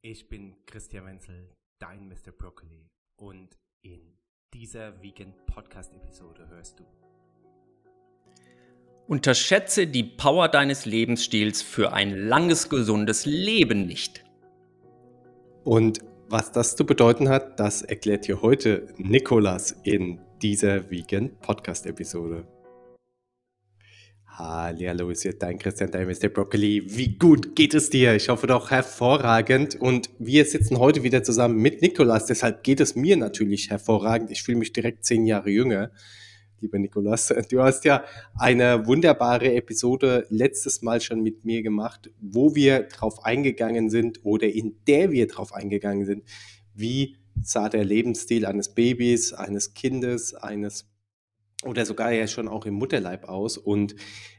Ich bin Christian Wenzel, dein Mr. Broccoli und in dieser Vegan Podcast Episode hörst du Unterschätze die Power deines Lebensstils für ein langes, gesundes Leben nicht. Und was das zu bedeuten hat, das erklärt dir heute Nikolas in dieser Vegan Podcast Episode. Hallo, ist hier dein Christian, dein Mr. Broccoli. Wie gut geht es dir? Ich hoffe doch hervorragend. Und wir sitzen heute wieder zusammen mit Nikolas. Deshalb geht es mir natürlich hervorragend. Ich fühle mich direkt zehn Jahre jünger. Lieber Nikolas, du hast ja eine wunderbare Episode letztes Mal schon mit mir gemacht, wo wir drauf eingegangen sind oder in der wir drauf eingegangen sind, wie sah der Lebensstil eines Babys, eines Kindes, eines oder sogar ja schon auch im Mutterleib aus. Und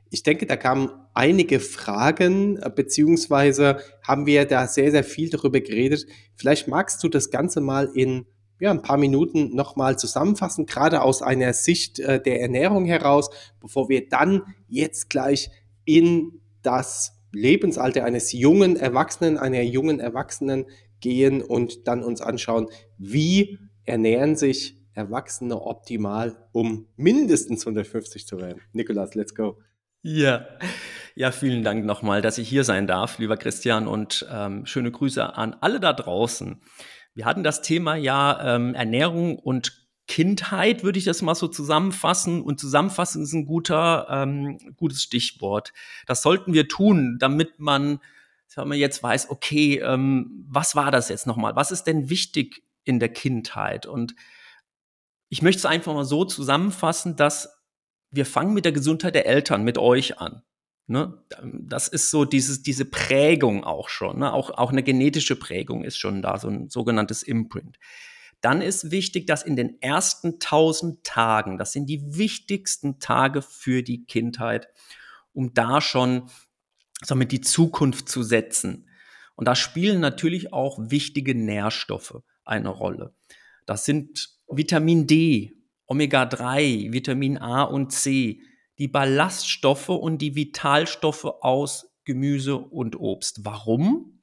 ich denke, da kamen einige Fragen, äh, beziehungsweise haben wir da sehr, sehr viel darüber geredet. Vielleicht magst du das Ganze mal in ja, ein paar Minuten nochmal zusammenfassen, gerade aus einer Sicht äh, der Ernährung heraus, bevor wir dann jetzt gleich in das Lebensalter eines jungen Erwachsenen, einer jungen Erwachsenen gehen und dann uns anschauen, wie ernähren sich Erwachsene optimal, um mindestens 150 zu werden. Nikolas, let's go. Ja, ja, vielen Dank nochmal, dass ich hier sein darf, lieber Christian, und ähm, schöne Grüße an alle da draußen. Wir hatten das Thema ja ähm, Ernährung und Kindheit, würde ich das mal so zusammenfassen. Und zusammenfassen ist ein guter, ähm, gutes Stichwort. Das sollten wir tun, damit man, sagen wir jetzt weiß, okay, ähm, was war das jetzt nochmal? Was ist denn wichtig in der Kindheit? Und ich möchte es einfach mal so zusammenfassen, dass wir fangen mit der Gesundheit der Eltern, mit euch an. Ne? Das ist so dieses, diese Prägung auch schon. Ne? Auch, auch eine genetische Prägung ist schon da, so ein sogenanntes Imprint. Dann ist wichtig, dass in den ersten tausend Tagen, das sind die wichtigsten Tage für die Kindheit, um da schon damit die Zukunft zu setzen. Und da spielen natürlich auch wichtige Nährstoffe eine Rolle. Das sind Vitamin D, Omega-3, Vitamin A und C, die Ballaststoffe und die Vitalstoffe aus Gemüse und Obst. Warum?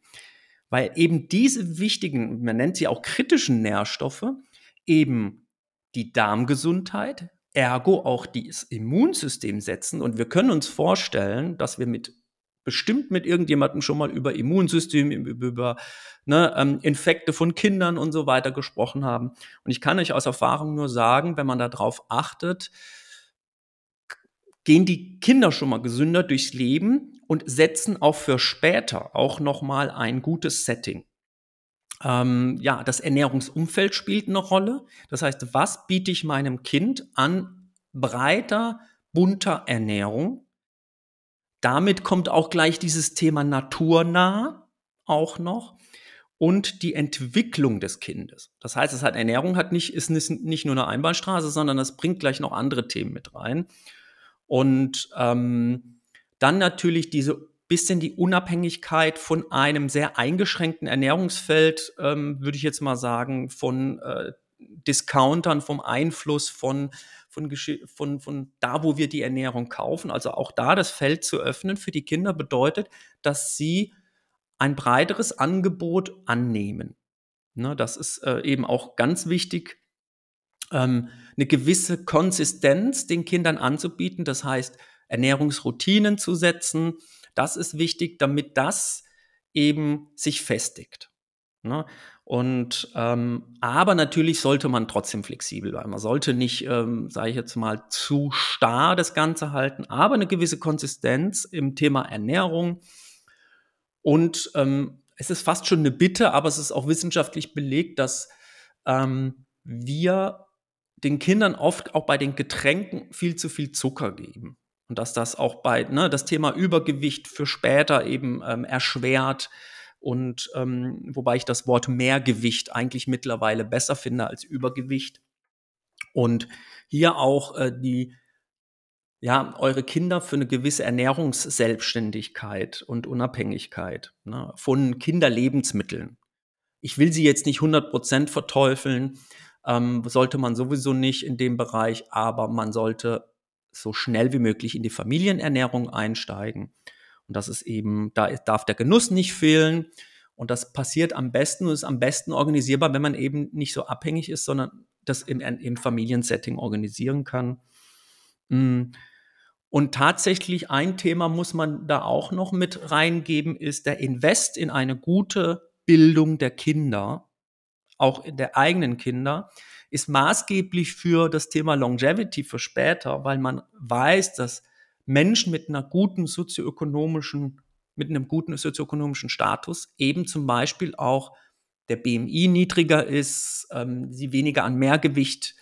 Weil eben diese wichtigen, man nennt sie auch kritischen Nährstoffe, eben die Darmgesundheit, ergo auch das Immunsystem setzen. Und wir können uns vorstellen, dass wir mit bestimmt mit irgendjemandem schon mal über Immunsystem, über ne, ähm, Infekte von Kindern und so weiter gesprochen haben. Und ich kann euch aus Erfahrung nur sagen, wenn man darauf achtet, gehen die Kinder schon mal gesünder durchs Leben und setzen auch für später auch noch mal ein gutes Setting. Ähm, ja, das Ernährungsumfeld spielt eine Rolle. Das heißt, was biete ich meinem Kind an breiter, bunter Ernährung? Damit kommt auch gleich dieses Thema naturnah auch noch und die Entwicklung des Kindes. Das heißt, es hat Ernährung hat nicht ist nicht nur eine Einbahnstraße, sondern es bringt gleich noch andere Themen mit rein. Und ähm, dann natürlich diese bisschen die Unabhängigkeit von einem sehr eingeschränkten Ernährungsfeld, ähm, würde ich jetzt mal sagen, von äh, Discountern, vom Einfluss von von, von, von da, wo wir die Ernährung kaufen. Also auch da das Feld zu öffnen für die Kinder bedeutet, dass sie ein breiteres Angebot annehmen. Ne, das ist äh, eben auch ganz wichtig, ähm, eine gewisse Konsistenz den Kindern anzubieten. Das heißt, Ernährungsroutinen zu setzen. Das ist wichtig, damit das eben sich festigt. Ne? Und ähm, aber natürlich sollte man trotzdem flexibel bleiben. Man sollte nicht, ähm, sage ich jetzt mal, zu starr das Ganze halten, aber eine gewisse Konsistenz im Thema Ernährung. Und ähm, es ist fast schon eine Bitte, aber es ist auch wissenschaftlich belegt, dass ähm, wir den Kindern oft auch bei den Getränken viel zu viel Zucker geben. Und dass das auch bei ne, das Thema Übergewicht für später eben ähm, erschwert und ähm, wobei ich das Wort Mehrgewicht eigentlich mittlerweile besser finde als Übergewicht. Und hier auch äh, die, ja, eure Kinder für eine gewisse Ernährungsselbstständigkeit und Unabhängigkeit ne, von Kinderlebensmitteln. Ich will sie jetzt nicht 100% verteufeln, ähm, sollte man sowieso nicht in dem Bereich, aber man sollte so schnell wie möglich in die Familienernährung einsteigen und das ist eben, da darf der Genuss nicht fehlen. Und das passiert am besten und ist am besten organisierbar, wenn man eben nicht so abhängig ist, sondern das im, im Familiensetting organisieren kann. Mm. Und tatsächlich ein Thema muss man da auch noch mit reingeben, ist der Invest in eine gute Bildung der Kinder, auch der eigenen Kinder, ist maßgeblich für das Thema Longevity für später, weil man weiß, dass Menschen mit einer guten sozioökonomischen, mit einem guten sozioökonomischen Status eben zum Beispiel auch der BMI niedriger ist, ähm, sie weniger an Mehrgewicht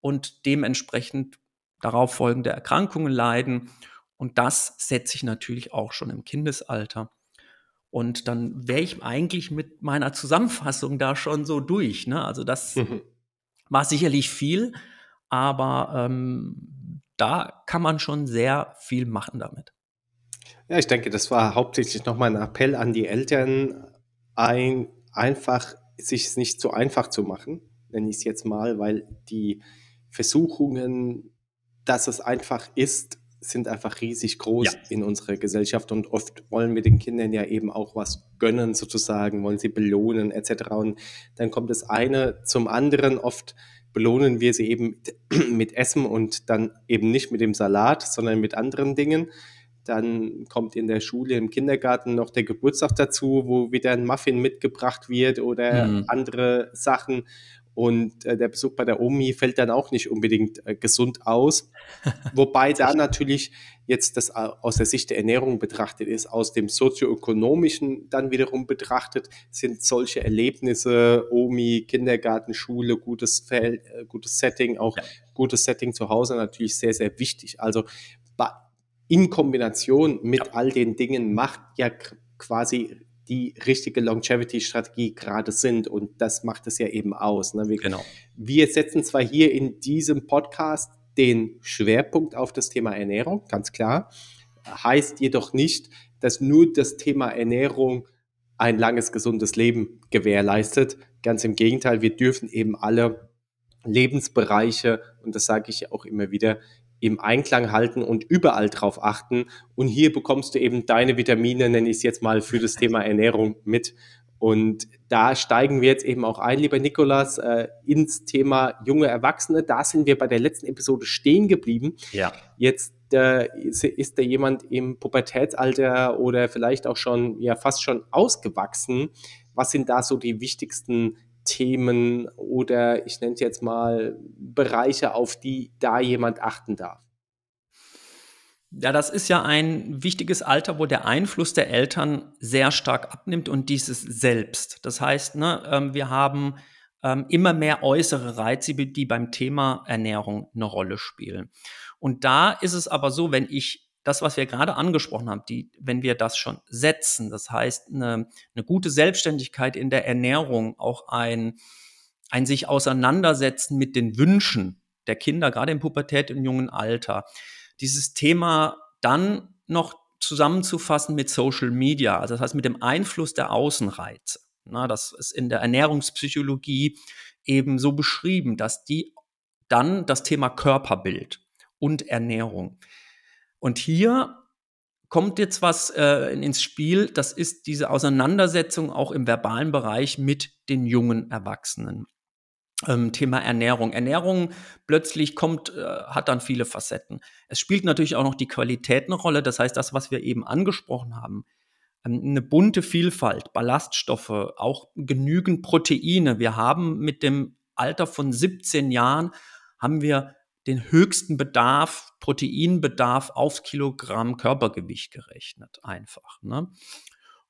und dementsprechend darauf folgende Erkrankungen leiden. Und das setze ich natürlich auch schon im Kindesalter. Und dann wäre ich eigentlich mit meiner Zusammenfassung da schon so durch. Ne? Also das mhm. war sicherlich viel, aber ähm, da kann man schon sehr viel machen damit. Ja, ich denke, das war hauptsächlich nochmal ein Appell an die Eltern, ein, einfach sich es nicht so einfach zu machen, nenne ich es jetzt mal, weil die Versuchungen dass es einfach ist, sind einfach riesig groß ja. in unserer Gesellschaft und oft wollen wir den Kindern ja eben auch was gönnen sozusagen, wollen sie belohnen etc. Und dann kommt das eine zum anderen. Oft belohnen wir sie eben mit Essen und dann eben nicht mit dem Salat, sondern mit anderen Dingen. Dann kommt in der Schule, im Kindergarten noch der Geburtstag dazu, wo wieder ein Muffin mitgebracht wird oder mhm. andere Sachen. Und äh, der Besuch bei der Omi fällt dann auch nicht unbedingt äh, gesund aus. Wobei da natürlich jetzt das äh, aus der Sicht der Ernährung betrachtet ist, aus dem sozioökonomischen dann wiederum betrachtet, sind solche Erlebnisse, Omi, Kindergarten, Schule, gutes, Feld, äh, gutes Setting, auch ja. gutes Setting zu Hause natürlich sehr, sehr wichtig. Also in Kombination mit ja. all den Dingen macht ja quasi die richtige Longevity-Strategie gerade sind. Und das macht es ja eben aus. Ne? Wir, genau. wir setzen zwar hier in diesem Podcast den Schwerpunkt auf das Thema Ernährung, ganz klar, heißt jedoch nicht, dass nur das Thema Ernährung ein langes, gesundes Leben gewährleistet. Ganz im Gegenteil, wir dürfen eben alle Lebensbereiche, und das sage ich auch immer wieder, im Einklang halten und überall drauf achten. Und hier bekommst du eben deine Vitamine, nenne ich es jetzt mal, für das Thema Ernährung mit. Und da steigen wir jetzt eben auch ein, lieber Nikolas, äh, ins Thema junge Erwachsene. Da sind wir bei der letzten Episode stehen geblieben. Ja. Jetzt äh, ist, ist da jemand im Pubertätsalter oder vielleicht auch schon, ja, fast schon ausgewachsen. Was sind da so die wichtigsten Themen oder ich nenne es jetzt mal Bereiche, auf die da jemand achten darf? Ja, das ist ja ein wichtiges Alter, wo der Einfluss der Eltern sehr stark abnimmt und dieses selbst. Das heißt, ne, ähm, wir haben ähm, immer mehr äußere Reize, die beim Thema Ernährung eine Rolle spielen. Und da ist es aber so, wenn ich das, was wir gerade angesprochen haben, die, wenn wir das schon setzen, das heißt eine, eine gute Selbstständigkeit in der Ernährung, auch ein, ein sich auseinandersetzen mit den Wünschen der Kinder, gerade in Pubertät im jungen Alter, dieses Thema dann noch zusammenzufassen mit Social Media, also das heißt mit dem Einfluss der Außenreize. Na, das ist in der Ernährungspsychologie eben so beschrieben, dass die dann das Thema Körperbild und Ernährung und hier kommt jetzt was äh, ins Spiel, das ist diese Auseinandersetzung auch im verbalen Bereich mit den jungen Erwachsenen. Ähm, Thema Ernährung. Ernährung plötzlich kommt, äh, hat dann viele Facetten. Es spielt natürlich auch noch die Qualität eine Rolle, das heißt, das, was wir eben angesprochen haben, ähm, eine bunte Vielfalt, Ballaststoffe, auch genügend Proteine. Wir haben mit dem Alter von 17 Jahren haben wir den höchsten Bedarf, Proteinbedarf aufs Kilogramm Körpergewicht gerechnet, einfach. Ne?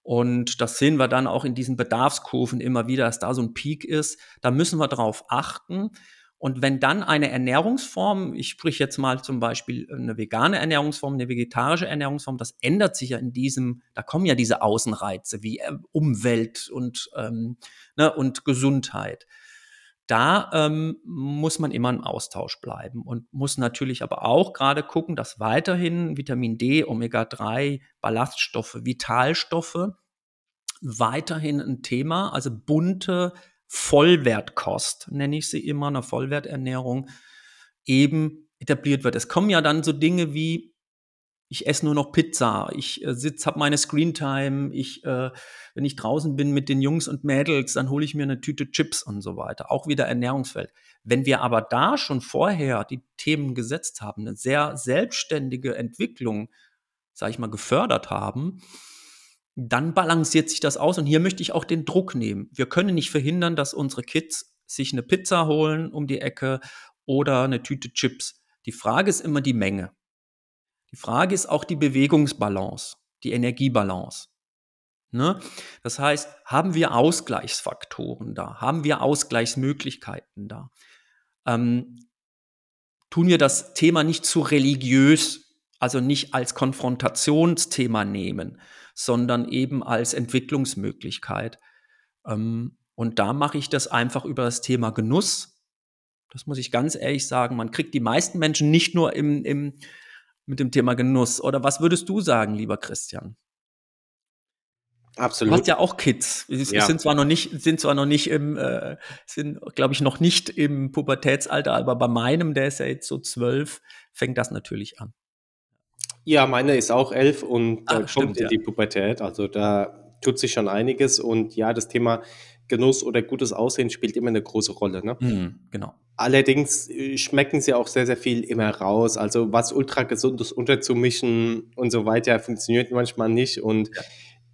Und das sehen wir dann auch in diesen Bedarfskurven immer wieder, dass da so ein Peak ist. Da müssen wir drauf achten. Und wenn dann eine Ernährungsform, ich sprich jetzt mal zum Beispiel eine vegane Ernährungsform, eine vegetarische Ernährungsform, das ändert sich ja in diesem, da kommen ja diese Außenreize wie äh, Umwelt und, ähm, ne, und Gesundheit da ähm, muss man immer im Austausch bleiben und muss natürlich aber auch gerade gucken, dass weiterhin Vitamin D, Omega-3, Ballaststoffe, Vitalstoffe weiterhin ein Thema, also bunte Vollwertkost, nenne ich sie immer, eine Vollwerternährung, eben etabliert wird. Es kommen ja dann so Dinge wie ich esse nur noch Pizza, ich äh, sitz, habe meine Screentime, ich, äh, wenn ich draußen bin mit den Jungs und Mädels, dann hole ich mir eine Tüte Chips und so weiter. Auch wieder Ernährungsfeld. Wenn wir aber da schon vorher die Themen gesetzt haben, eine sehr selbstständige Entwicklung, sage ich mal, gefördert haben, dann balanciert sich das aus. Und hier möchte ich auch den Druck nehmen. Wir können nicht verhindern, dass unsere Kids sich eine Pizza holen um die Ecke oder eine Tüte Chips. Die Frage ist immer die Menge. Die Frage ist auch die Bewegungsbalance, die Energiebalance. Ne? Das heißt, haben wir Ausgleichsfaktoren da? Haben wir Ausgleichsmöglichkeiten da? Ähm, tun wir das Thema nicht zu religiös, also nicht als Konfrontationsthema nehmen, sondern eben als Entwicklungsmöglichkeit. Ähm, und da mache ich das einfach über das Thema Genuss. Das muss ich ganz ehrlich sagen. Man kriegt die meisten Menschen nicht nur im, im mit dem Thema Genuss. Oder was würdest du sagen, lieber Christian? Absolut. Du hast ja auch Kids. Sie ja. sind zwar noch nicht, sind zwar noch nicht im, äh, sind, glaube ich, noch nicht im Pubertätsalter, aber bei meinem, der ist ja jetzt so zwölf, fängt das natürlich an. Ja, meine ist auch elf und Ach, kommt stimmt, in ja. die Pubertät. Also da tut sich schon einiges. Und ja, das Thema Genuss oder gutes Aussehen spielt immer eine große Rolle. Ne? Mhm, genau. Allerdings äh, schmecken sie auch sehr, sehr viel immer raus. Also was ultra gesundes unterzumischen und so weiter funktioniert manchmal nicht. Und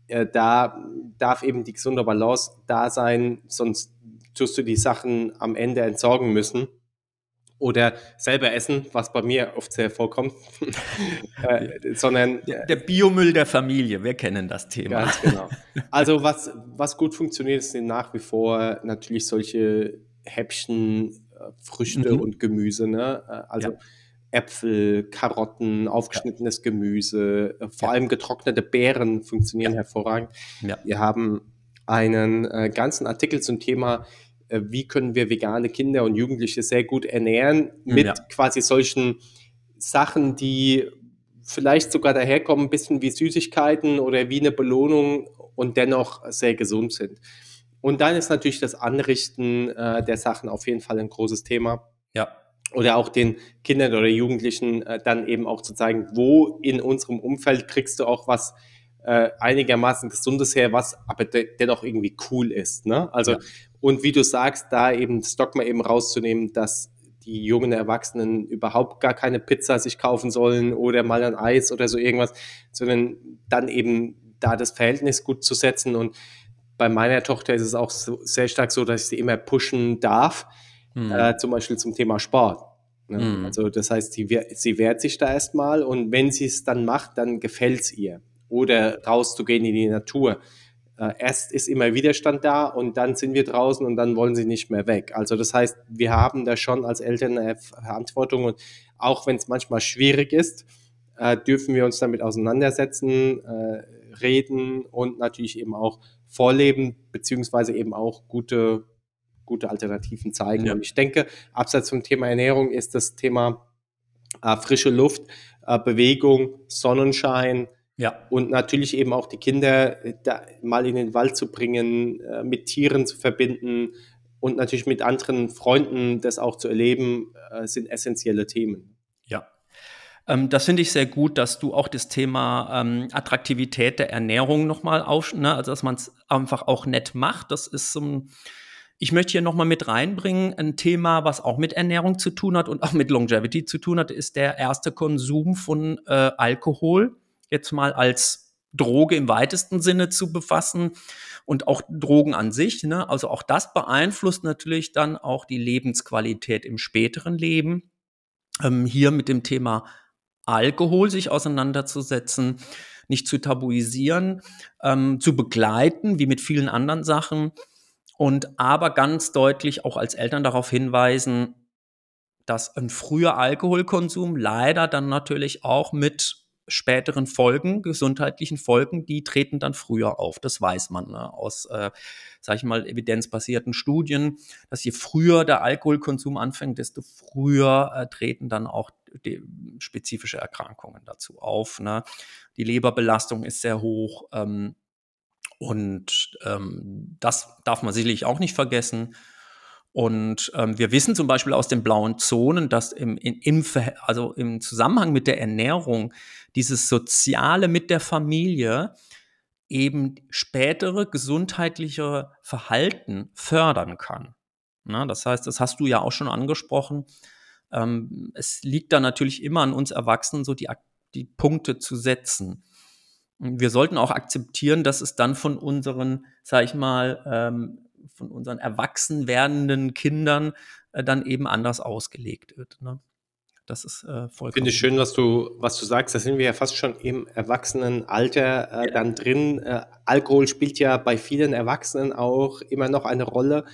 äh, da darf eben die gesunde Balance da sein, sonst tust du die Sachen am Ende entsorgen müssen oder selber essen, was bei mir oft sehr vorkommt, äh, sondern der, der, Biomüll der Familie, wir kennen das Thema. Ganz genau. Also was, was gut funktioniert, sind nach wie vor natürlich solche Häppchen, Früchte mhm. und Gemüse, ne? Äh, also ja. Äpfel, Karotten, aufgeschnittenes ja. Gemüse, äh, vor ja. allem getrocknete Beeren funktionieren hervorragend. Wir haben einen äh, ganzen Artikel zum Thema äh, wie können wir vegane Kinder und Jugendliche sehr gut ernähren mit ja. quasi solchen Sachen, die vielleicht sogar daherkommen, ein bisschen wie Süßigkeiten oder wie eine Belohnung und dennoch sehr gesund sind. Und dann ist natürlich das Anrichten äh, der Sachen auf jeden Fall ein großes Thema. Ja. Oder auch den Kindern oder Jugendlichen äh, dann eben auch zu zeigen, wo in unserem Umfeld kriegst du auch was äh, einigermaßen Gesundes her, was aber de dennoch irgendwie cool ist. Ne? Also ja. Und wie du sagst, da eben das Dogma eben rauszunehmen, dass die jungen Erwachsenen überhaupt gar keine Pizza sich kaufen sollen oder mal ein Eis oder so irgendwas, sondern dann eben da das Verhältnis gut zu setzen. Und bei meiner Tochter ist es auch so, sehr stark so, dass ich sie immer pushen darf, mhm. äh, zum Beispiel zum Thema Sport. Ne? Mhm. Also das heißt, sie, sie wehrt sich da erstmal und wenn sie es dann macht, dann gefällt es ihr. Oder rauszugehen in die Natur äh, erst ist immer Widerstand da und dann sind wir draußen und dann wollen sie nicht mehr weg. Also das heißt, wir haben da schon als Eltern eine Verantwortung und auch wenn es manchmal schwierig ist, äh, dürfen wir uns damit auseinandersetzen, äh, reden und natürlich eben auch vorleben, beziehungsweise eben auch gute, gute Alternativen zeigen. Ja. Und ich denke, abseits vom Thema Ernährung ist das Thema äh, frische Luft, äh, Bewegung, Sonnenschein, ja. Und natürlich eben auch die Kinder äh, da mal in den Wald zu bringen, äh, mit Tieren zu verbinden und natürlich mit anderen Freunden das auch zu erleben, äh, sind essentielle Themen. Ähm, das finde ich sehr gut, dass du auch das Thema ähm, Attraktivität der Ernährung nochmal auf, ne, also dass man es einfach auch nett macht. Das ist so ein, ich möchte hier nochmal mit reinbringen, ein Thema, was auch mit Ernährung zu tun hat und auch mit Longevity zu tun hat, ist der erste Konsum von äh, Alkohol jetzt mal als Droge im weitesten Sinne zu befassen und auch Drogen an sich. Ne? Also auch das beeinflusst natürlich dann auch die Lebensqualität im späteren Leben. Ähm, hier mit dem Thema Alkohol sich auseinanderzusetzen, nicht zu tabuisieren, ähm, zu begleiten, wie mit vielen anderen Sachen. Und aber ganz deutlich auch als Eltern darauf hinweisen, dass ein früher Alkoholkonsum leider dann natürlich auch mit späteren Folgen, gesundheitlichen Folgen, die treten dann früher auf. Das weiß man ne? aus, äh, sage ich mal, evidenzbasierten Studien, dass je früher der Alkoholkonsum anfängt, desto früher äh, treten dann auch spezifische Erkrankungen dazu auf. Ne? Die Leberbelastung ist sehr hoch ähm, und ähm, das darf man sicherlich auch nicht vergessen. Und ähm, wir wissen zum Beispiel aus den blauen Zonen, dass im, in, im, also im Zusammenhang mit der Ernährung dieses Soziale mit der Familie eben spätere gesundheitliche Verhalten fördern kann. Na, das heißt, das hast du ja auch schon angesprochen. Ähm, es liegt da natürlich immer an uns Erwachsenen, so die, die Punkte zu setzen. Wir sollten auch akzeptieren, dass es dann von unseren, sag ich mal, ähm, von unseren erwachsen werdenden Kindern äh, dann eben anders ausgelegt wird. Ne? Das ist äh, vollkommen. Finde ich schön, was du, was du sagst. Da sind wir ja fast schon im Erwachsenenalter äh, ja. dann drin. Äh, Alkohol spielt ja bei vielen Erwachsenen auch immer noch eine Rolle.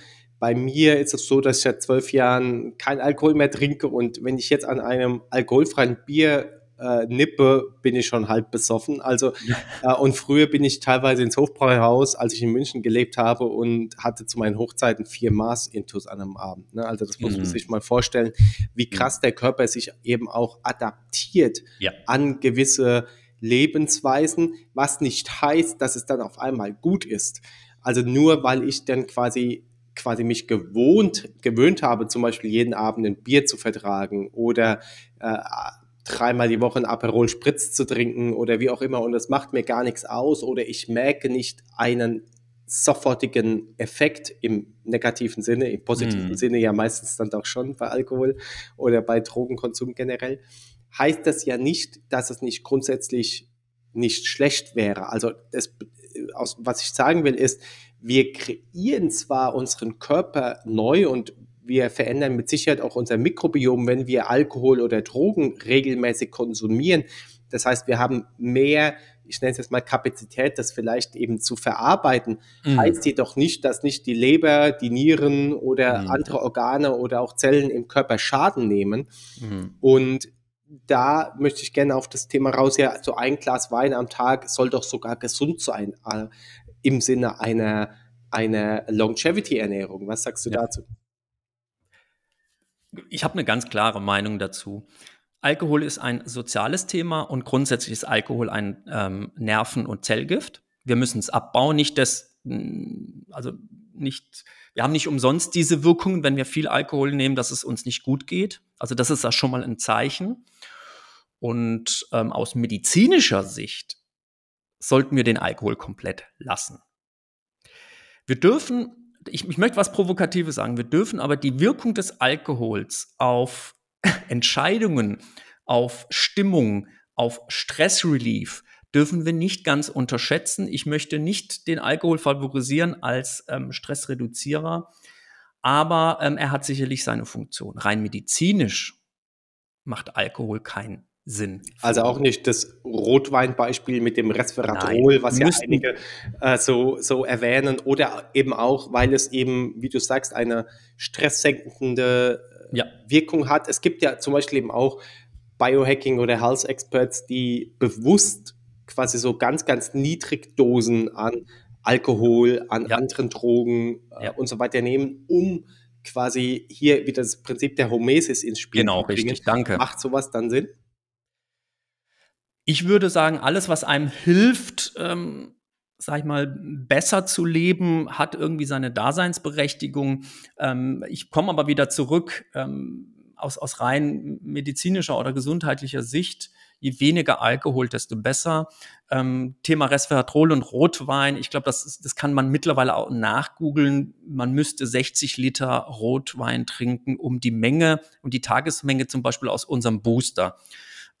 Bei mir ist es so, dass ich seit zwölf Jahren kein Alkohol mehr trinke und wenn ich jetzt an einem alkoholfreien Bier äh, nippe, bin ich schon halb besoffen. Also äh, und früher bin ich teilweise ins Hofbräuhaus, als ich in München gelebt habe und hatte zu meinen Hochzeiten vier Maß Intus an einem Abend. Ne? Also das muss man mhm. sich mal vorstellen, wie mhm. krass der Körper sich eben auch adaptiert ja. an gewisse Lebensweisen, was nicht heißt, dass es dann auf einmal gut ist. Also nur weil ich dann quasi quasi mich gewohnt, gewöhnt habe, zum Beispiel jeden Abend ein Bier zu vertragen oder äh, dreimal die Woche ein Aperol Spritz zu trinken oder wie auch immer und das macht mir gar nichts aus oder ich merke nicht einen sofortigen Effekt im negativen Sinne, im positiven mm. Sinne ja meistens dann doch schon bei Alkohol oder bei Drogenkonsum generell, heißt das ja nicht, dass es nicht grundsätzlich nicht schlecht wäre. Also das, aus, was ich sagen will ist, wir kreieren zwar unseren Körper neu und wir verändern mit Sicherheit auch unser Mikrobiom, wenn wir Alkohol oder Drogen regelmäßig konsumieren. Das heißt, wir haben mehr, ich nenne es jetzt mal Kapazität, das vielleicht eben zu verarbeiten. Mhm. Heißt jedoch nicht, dass nicht die Leber, die Nieren oder mhm. andere Organe oder auch Zellen im Körper Schaden nehmen. Mhm. Und da möchte ich gerne auf das Thema raus, ja, so ein Glas Wein am Tag soll doch sogar gesund sein, im Sinne einer, einer Longevity-Ernährung. Was sagst du ja. dazu? Ich habe eine ganz klare Meinung dazu. Alkohol ist ein soziales Thema und grundsätzlich ist Alkohol ein ähm, Nerven- und Zellgift. Wir müssen es abbauen, nicht das, mm, also nicht, wir haben nicht umsonst diese Wirkungen, wenn wir viel Alkohol nehmen, dass es uns nicht gut geht. Also das ist ja schon mal ein Zeichen. Und ähm, aus medizinischer Sicht sollten wir den Alkohol komplett lassen. Wir dürfen ich, ich möchte was Provokatives sagen. Wir dürfen aber die Wirkung des Alkohols auf Entscheidungen, auf Stimmung, auf Stressrelief dürfen wir nicht ganz unterschätzen. Ich möchte nicht den Alkohol favorisieren als ähm, Stressreduzierer, aber ähm, er hat sicherlich seine Funktion. Rein medizinisch macht Alkohol keinen Sinn. Also auch nicht das Rotweinbeispiel mit dem Resveratrol, Nein, was ja einige äh, so, so erwähnen, oder eben auch, weil es eben, wie du sagst, eine stresssenkende äh, ja. Wirkung hat. Es gibt ja zum Beispiel eben auch Biohacking oder Health Experts, die bewusst quasi so ganz, ganz niedrig Dosen an Alkohol, an ja. anderen Drogen äh, ja. und so weiter nehmen, um quasi hier wieder das Prinzip der Homesis ins Spiel genau, zu bringen. Genau, richtig, danke. Macht sowas dann Sinn? Ich würde sagen, alles, was einem hilft, ähm, sag ich mal, besser zu leben, hat irgendwie seine Daseinsberechtigung. Ähm, ich komme aber wieder zurück ähm, aus, aus rein medizinischer oder gesundheitlicher Sicht. Je weniger Alkohol, desto besser. Ähm, Thema Resveratrol und Rotwein, ich glaube, das, das kann man mittlerweile auch nachgoogeln. Man müsste 60 Liter Rotwein trinken, um die Menge, um die Tagesmenge zum Beispiel aus unserem Booster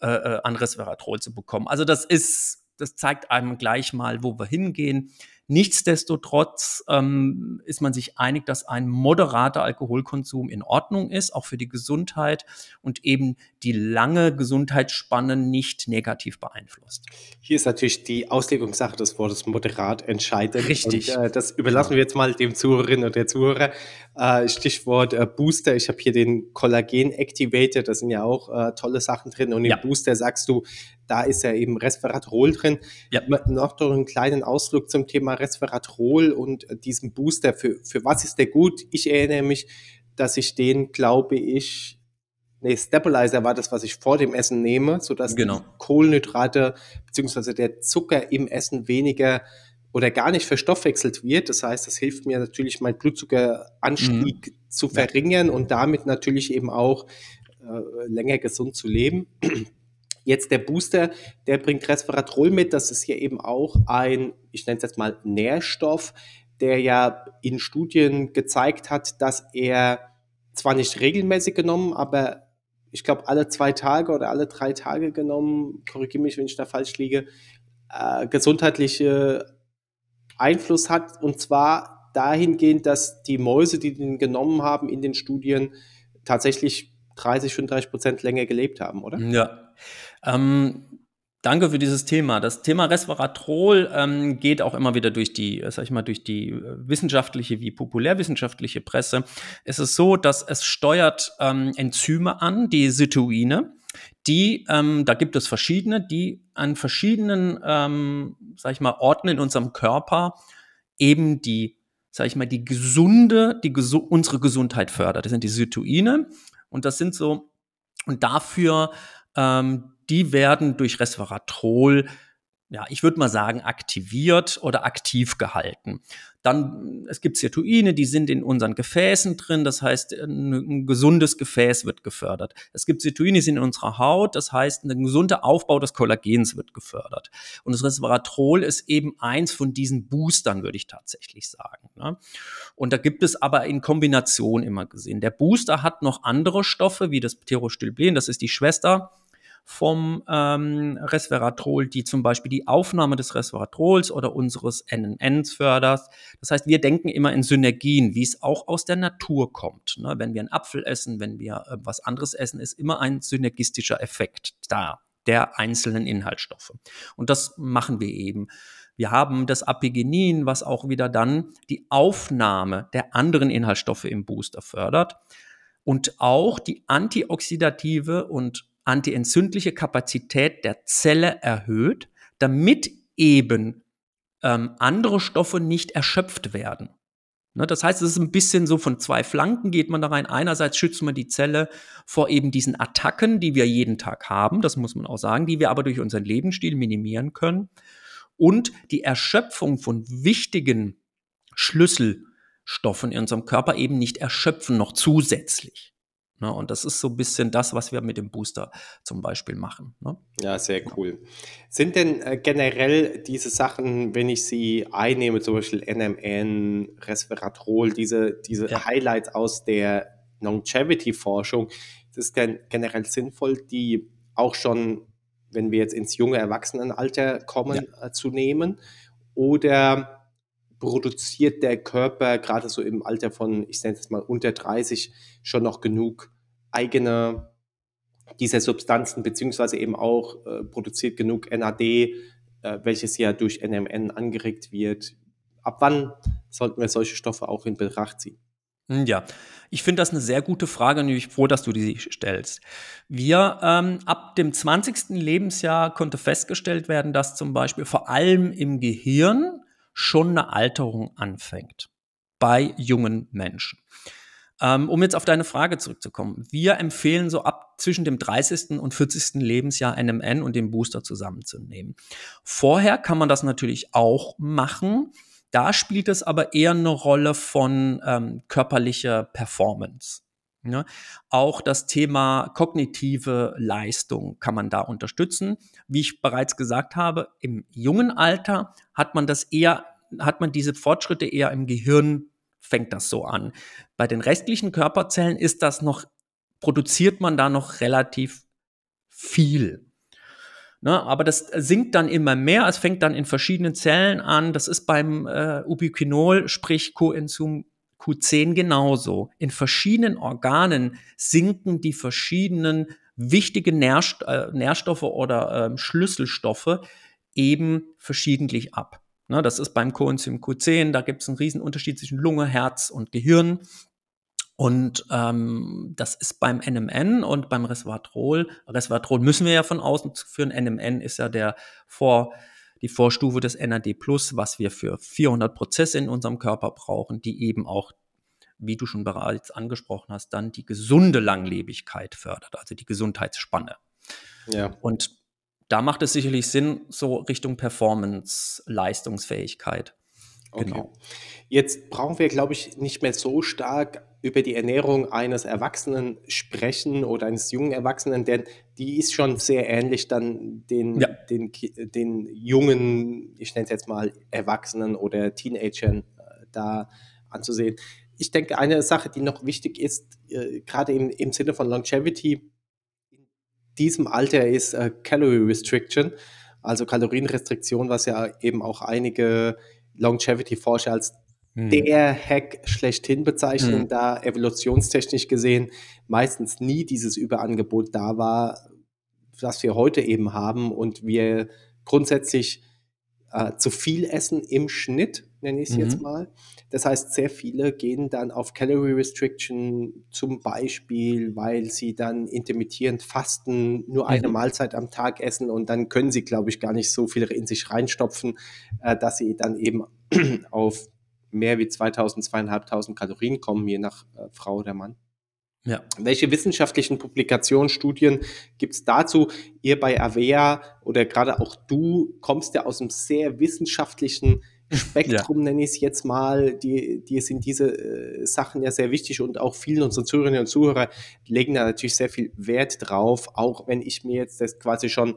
äh, äh, an Resveratrol zu bekommen. Also das ist, das zeigt einem gleich mal, wo wir hingehen. Nichtsdestotrotz ähm, ist man sich einig, dass ein moderater Alkoholkonsum in Ordnung ist, auch für die Gesundheit und eben die lange Gesundheitsspanne nicht negativ beeinflusst. Hier ist natürlich die Auslegungssache des Wortes moderat entscheidend. Richtig. Und, äh, das überlassen wir jetzt mal dem Zuhörerinnen und der Zuhörer. Äh, Stichwort äh, Booster. Ich habe hier den Kollagen Activator. Da sind ja auch äh, tolle Sachen drin. Und im ja. Booster sagst du, da ist ja eben Resveratrol drin. Ja. Noch doch einen kleinen Ausflug zum Thema Resveratrol und diesem Booster. Für, für was ist der gut? Ich erinnere mich, dass ich den, glaube ich, nee, Stabilizer war das, was ich vor dem Essen nehme, sodass genau. die Kohlenhydrate beziehungsweise der Zucker im Essen weniger oder gar nicht verstoffwechselt wird. Das heißt, das hilft mir natürlich, meinen Blutzuckeranstieg mhm. zu verringern und damit natürlich eben auch äh, länger gesund zu leben. Jetzt der Booster, der bringt Resveratrol mit. Das ist ja eben auch ein, ich nenne es jetzt mal Nährstoff, der ja in Studien gezeigt hat, dass er zwar nicht regelmäßig genommen, aber ich glaube alle zwei Tage oder alle drei Tage genommen, korrigiere mich, wenn ich da falsch liege, äh, gesundheitliche Einfluss hat. Und zwar dahingehend, dass die Mäuse, die den genommen haben in den Studien, tatsächlich 30, 35 Prozent länger gelebt haben, oder? Ja. Ähm, danke für dieses Thema. Das Thema Resveratrol ähm, geht auch immer wieder durch die, äh, sag ich mal, durch die äh, wissenschaftliche wie populärwissenschaftliche Presse. Es ist so, dass es steuert ähm, Enzyme an, die Cytoine, die, ähm, da gibt es verschiedene, die an verschiedenen, ähm, sag ich mal, Orten in unserem Körper eben die, sag ich mal, die gesunde, die gesu unsere Gesundheit fördert. Das sind die Cytoine und das sind so, und dafür, ähm, die werden durch Resveratrol ja, ich würde mal sagen, aktiviert oder aktiv gehalten. Dann, es gibt Sirtuine, die sind in unseren Gefäßen drin, das heißt, ein, ein gesundes Gefäß wird gefördert. Es gibt Sirtuine, die sind in unserer Haut, das heißt, ein gesunder Aufbau des Kollagens wird gefördert. Und das Resveratrol ist eben eins von diesen Boostern, würde ich tatsächlich sagen. Ne? Und da gibt es aber in Kombination immer gesehen. Der Booster hat noch andere Stoffe, wie das Pterostylben, das ist die Schwester vom ähm, Resveratrol, die zum Beispiel die Aufnahme des Resveratrols oder unseres NNNs fördert. Das heißt, wir denken immer in Synergien, wie es auch aus der Natur kommt. Ne? Wenn wir einen Apfel essen, wenn wir äh, was anderes essen, ist immer ein synergistischer Effekt da der einzelnen Inhaltsstoffe. Und das machen wir eben. Wir haben das Apigenin, was auch wieder dann die Aufnahme der anderen Inhaltsstoffe im Booster fördert und auch die antioxidative und antientzündliche Kapazität der Zelle erhöht, damit eben ähm, andere Stoffe nicht erschöpft werden. Ne, das heißt, es ist ein bisschen so von zwei Flanken geht man da rein. Einerseits schützt man die Zelle vor eben diesen Attacken, die wir jeden Tag haben, das muss man auch sagen, die wir aber durch unseren Lebensstil minimieren können. Und die Erschöpfung von wichtigen Schlüsselstoffen in unserem Körper eben nicht erschöpfen, noch zusätzlich. Ne? Und das ist so ein bisschen das, was wir mit dem Booster zum Beispiel machen. Ne? Ja, sehr cool. Sind denn äh, generell diese Sachen, wenn ich sie einnehme, zum Beispiel NMN, Resveratrol, diese, diese ja. Highlights aus der Longevity-Forschung, ist es gen generell sinnvoll, die auch schon, wenn wir jetzt ins junge Erwachsenenalter kommen, ja. äh, zu nehmen? Oder produziert der Körper gerade so im Alter von, ich nenne es mal unter 30, schon noch genug eigene dieser Substanzen, beziehungsweise eben auch äh, produziert genug NAD, äh, welches ja durch NMN angeregt wird. Ab wann sollten wir solche Stoffe auch in Betracht ziehen? Hm, ja, ich finde das eine sehr gute Frage und ich bin froh, dass du die stellst. Wir ähm, ab dem 20. Lebensjahr konnte festgestellt werden, dass zum Beispiel vor allem im Gehirn schon eine Alterung anfängt bei jungen Menschen. Ähm, um jetzt auf deine Frage zurückzukommen. Wir empfehlen so ab zwischen dem 30. und 40. Lebensjahr NMN und den Booster zusammenzunehmen. Vorher kann man das natürlich auch machen. Da spielt es aber eher eine Rolle von ähm, körperlicher Performance. Ne? auch das Thema kognitive Leistung kann man da unterstützen. Wie ich bereits gesagt habe, im jungen Alter hat man das eher, hat man diese Fortschritte eher im Gehirn, fängt das so an. Bei den restlichen Körperzellen ist das noch, produziert man da noch relativ viel. Ne, aber das sinkt dann immer mehr. Es fängt dann in verschiedenen Zellen an. Das ist beim äh, Ubiquinol, sprich Coenzym Q10 genauso. In verschiedenen Organen sinken die verschiedenen wichtigen Nährst äh, Nährstoffe oder äh, Schlüsselstoffe eben verschiedentlich ab. Ne, das ist beim Coenzym Q10, da gibt es einen riesen Unterschied zwischen Lunge, Herz und Gehirn. Und ähm, das ist beim NMN und beim Resveratrol. Resveratrol müssen wir ja von außen führen. NMN ist ja der vor die Vorstufe des NAD+, was wir für 400 Prozesse in unserem Körper brauchen, die eben auch, wie du schon bereits angesprochen hast, dann die gesunde Langlebigkeit fördert, also die Gesundheitsspanne. Ja. Und da macht es sicherlich Sinn, so Richtung Performance, Leistungsfähigkeit Okay. Genau. Jetzt brauchen wir, glaube ich, nicht mehr so stark über die Ernährung eines Erwachsenen sprechen oder eines jungen Erwachsenen, denn die ist schon sehr ähnlich dann den, ja. den, den jungen, ich nenne es jetzt mal Erwachsenen oder Teenagern äh, da anzusehen. Ich denke, eine Sache, die noch wichtig ist, äh, gerade im, im Sinne von Longevity, diesem Alter ist äh, Calorie Restriction, also Kalorienrestriktion, was ja eben auch einige Longevity-Forscher als hm. der Hack schlechthin bezeichnen, hm. da evolutionstechnisch gesehen meistens nie dieses Überangebot da war, was wir heute eben haben und wir grundsätzlich äh, zu viel essen im Schnitt, nenne ich es mhm. jetzt mal. Das heißt, sehr viele gehen dann auf Calorie Restriction zum Beispiel, weil sie dann intermittierend fasten, nur eine mhm. Mahlzeit am Tag essen und dann können sie, glaube ich, gar nicht so viel in sich reinstopfen, äh, dass sie dann eben auf mehr wie 2000, 2500 Kalorien kommen, je nach äh, Frau oder Mann. Ja. Welche wissenschaftlichen Publikationen, Studien gibt es dazu? Ihr bei Avea oder gerade auch du kommst ja aus einem sehr wissenschaftlichen Spektrum, ja. nenne ich es jetzt mal. Die, die sind diese äh, Sachen ja sehr wichtig und auch vielen unserer Zuhörerinnen und Zuhörer legen da natürlich sehr viel Wert drauf, auch wenn ich mir jetzt das quasi schon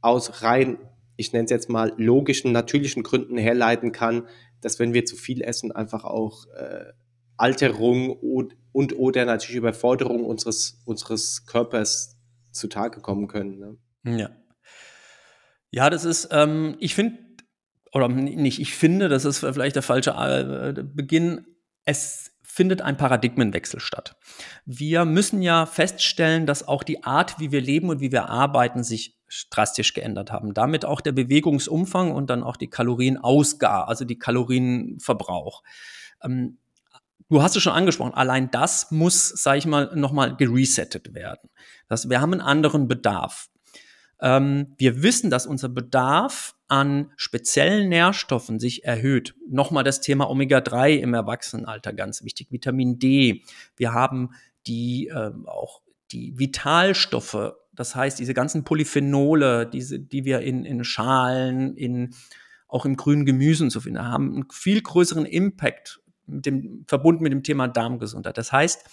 aus rein, ich nenne es jetzt mal logischen, natürlichen Gründen herleiten kann, dass wenn wir zu viel essen, einfach auch äh, Alterung und, und oder natürlich Überforderung unseres, unseres Körpers zutage kommen können. Ne? Ja. Ja, das ist, ähm, ich finde, oder nicht, ich finde, das ist vielleicht der falsche äh, Beginn. Es findet ein Paradigmenwechsel statt. Wir müssen ja feststellen, dass auch die Art, wie wir leben und wie wir arbeiten, sich drastisch geändert haben. Damit auch der Bewegungsumfang und dann auch die Kalorienausgabe, also die Kalorienverbrauch. Ähm, du hast es schon angesprochen, allein das muss, sage ich mal, nochmal geresettet werden. Das, wir haben einen anderen Bedarf. Ähm, wir wissen, dass unser Bedarf an speziellen Nährstoffen sich erhöht. Nochmal das Thema Omega-3 im Erwachsenenalter, ganz wichtig. Vitamin D. Wir haben die ähm, auch die Vitalstoffe, das heißt diese ganzen Polyphenole, diese, die wir in, in Schalen, in auch im grünen Gemüse und so finden, haben einen viel größeren Impact mit dem, verbunden mit dem Thema Darmgesundheit. Das heißt,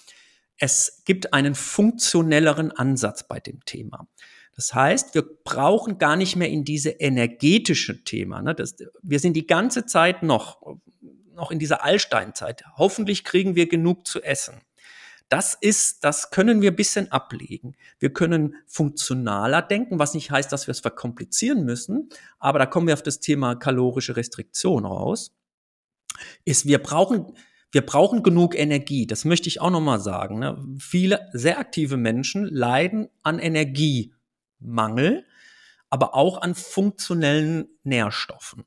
es gibt einen funktionelleren Ansatz bei dem Thema. Das heißt, wir brauchen gar nicht mehr in diese energetische Thema. Ne? Das, wir sind die ganze Zeit noch, noch in dieser Allsteinzeit. Hoffentlich kriegen wir genug zu essen. Das ist, das können wir ein bisschen ablegen. Wir können funktionaler denken, was nicht heißt, dass wir es verkomplizieren müssen. Aber da kommen wir auf das Thema kalorische Restriktion raus ist, wir brauchen, wir brauchen genug Energie. Das möchte ich auch nochmal sagen. Ne? Viele sehr aktive Menschen leiden an Energiemangel, aber auch an funktionellen Nährstoffen.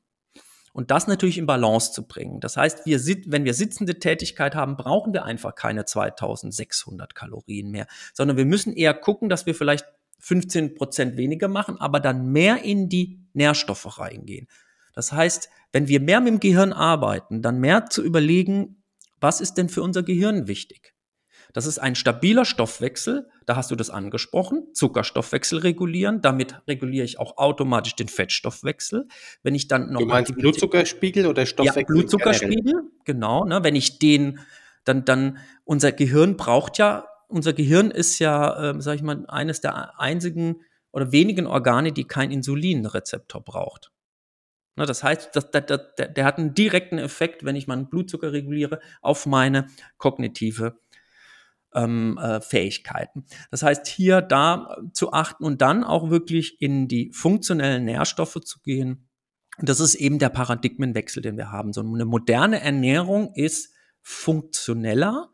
Und das natürlich in Balance zu bringen. Das heißt, wir, wenn wir sitzende Tätigkeit haben, brauchen wir einfach keine 2600 Kalorien mehr, sondern wir müssen eher gucken, dass wir vielleicht 15 Prozent weniger machen, aber dann mehr in die Nährstoffe reingehen. Das heißt, wenn wir mehr mit dem Gehirn arbeiten, dann mehr zu überlegen, was ist denn für unser Gehirn wichtig? Das ist ein stabiler Stoffwechsel, da hast du das angesprochen, Zuckerstoffwechsel regulieren, damit reguliere ich auch automatisch den Fettstoffwechsel. Wenn ich dann noch Du meinst Blutzuckerspiegel oder Stoffwechsel? Ja, Blutzuckerspiegel, genau, ne, wenn ich den dann dann unser Gehirn braucht ja unser Gehirn ist ja, äh, sag ich mal, eines der einzigen oder wenigen Organe, die kein Insulinrezeptor braucht. Ne, das heißt, das, das, das, der hat einen direkten Effekt, wenn ich meinen Blutzucker reguliere, auf meine kognitive ähm, äh, Fähigkeiten. Das heißt, hier da zu achten und dann auch wirklich in die funktionellen Nährstoffe zu gehen. Das ist eben der Paradigmenwechsel, den wir haben. So eine moderne Ernährung ist funktioneller,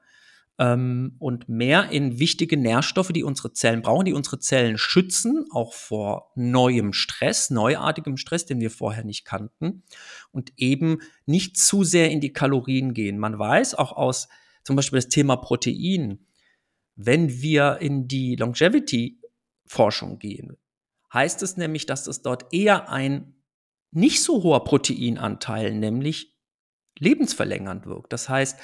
ähm, und mehr in wichtige Nährstoffe, die unsere Zellen brauchen, die unsere Zellen schützen, auch vor neuem Stress, neuartigem Stress, den wir vorher nicht kannten und eben nicht zu sehr in die Kalorien gehen. Man weiß auch aus zum Beispiel das Thema Protein, wenn wir in die Longevity-Forschung gehen, heißt es nämlich, dass es dort eher ein nicht so hoher Proteinanteil, nämlich lebensverlängernd wirkt. Das heißt,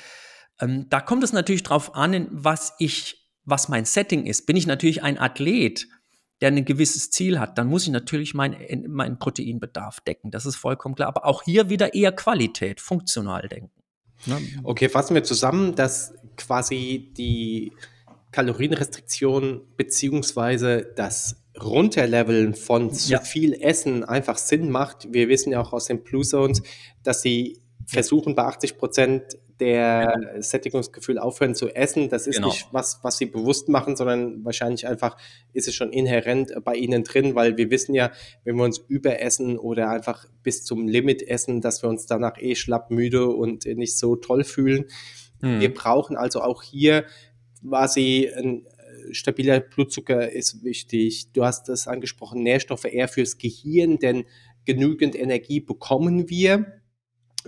ähm, da kommt es natürlich drauf an, was ich, was mein Setting ist. Bin ich natürlich ein Athlet, der ein gewisses Ziel hat, dann muss ich natürlich meinen mein Proteinbedarf decken. Das ist vollkommen klar. Aber auch hier wieder eher Qualität, funktional denken. Ne? Okay, fassen wir zusammen, dass quasi die Kalorienrestriktion beziehungsweise das Runterleveln von zu ja. viel Essen einfach Sinn macht. Wir wissen ja auch aus den Blue Zones, dass sie versuchen bei 80 Prozent der genau. Sättigungsgefühl aufhören zu essen. Das ist genau. nicht was, was sie bewusst machen, sondern wahrscheinlich einfach ist es schon inhärent bei ihnen drin, weil wir wissen ja, wenn wir uns überessen oder einfach bis zum Limit essen, dass wir uns danach eh schlapp müde und nicht so toll fühlen. Mhm. Wir brauchen also auch hier quasi ein äh, stabiler Blutzucker ist wichtig. Du hast das angesprochen, Nährstoffe eher fürs Gehirn, denn genügend Energie bekommen wir.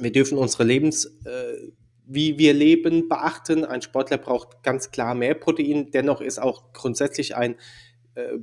Wir dürfen unsere Lebens, äh, wie wir leben, beachten. Ein Sportler braucht ganz klar mehr Protein. Dennoch ist auch grundsätzlich ein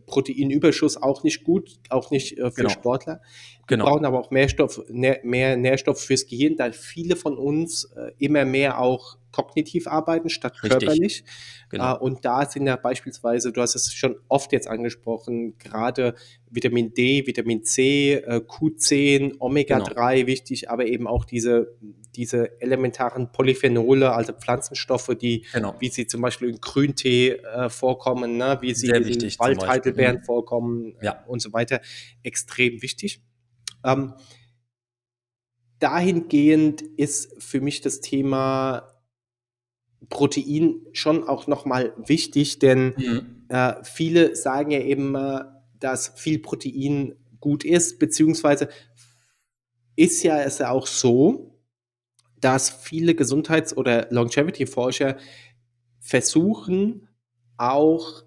Proteinüberschuss auch nicht gut, auch nicht äh, für genau. Sportler. Wir genau. brauchen aber auch mehr, Stoff, mehr, mehr Nährstoff fürs Gehirn, da viele von uns äh, immer mehr auch kognitiv arbeiten statt Richtig. körperlich. Genau. Äh, und da sind ja beispielsweise, du hast es schon oft jetzt angesprochen, gerade Vitamin D, Vitamin C, äh, Q10, Omega-3 genau. wichtig, aber eben auch diese, diese elementaren Polyphenole, also Pflanzenstoffe, die, genau. wie sie zum Beispiel in Grüntee äh, vorkommen, ne? wie sie in Waldheidelbeeren mhm. vorkommen ja. und so weiter, extrem wichtig. Ähm, dahingehend ist für mich das Thema Protein schon auch nochmal wichtig, denn mhm. äh, viele sagen ja eben, dass viel Protein gut ist, beziehungsweise ist ja es ja auch so, dass viele Gesundheits- oder Longevity-Forscher versuchen, auch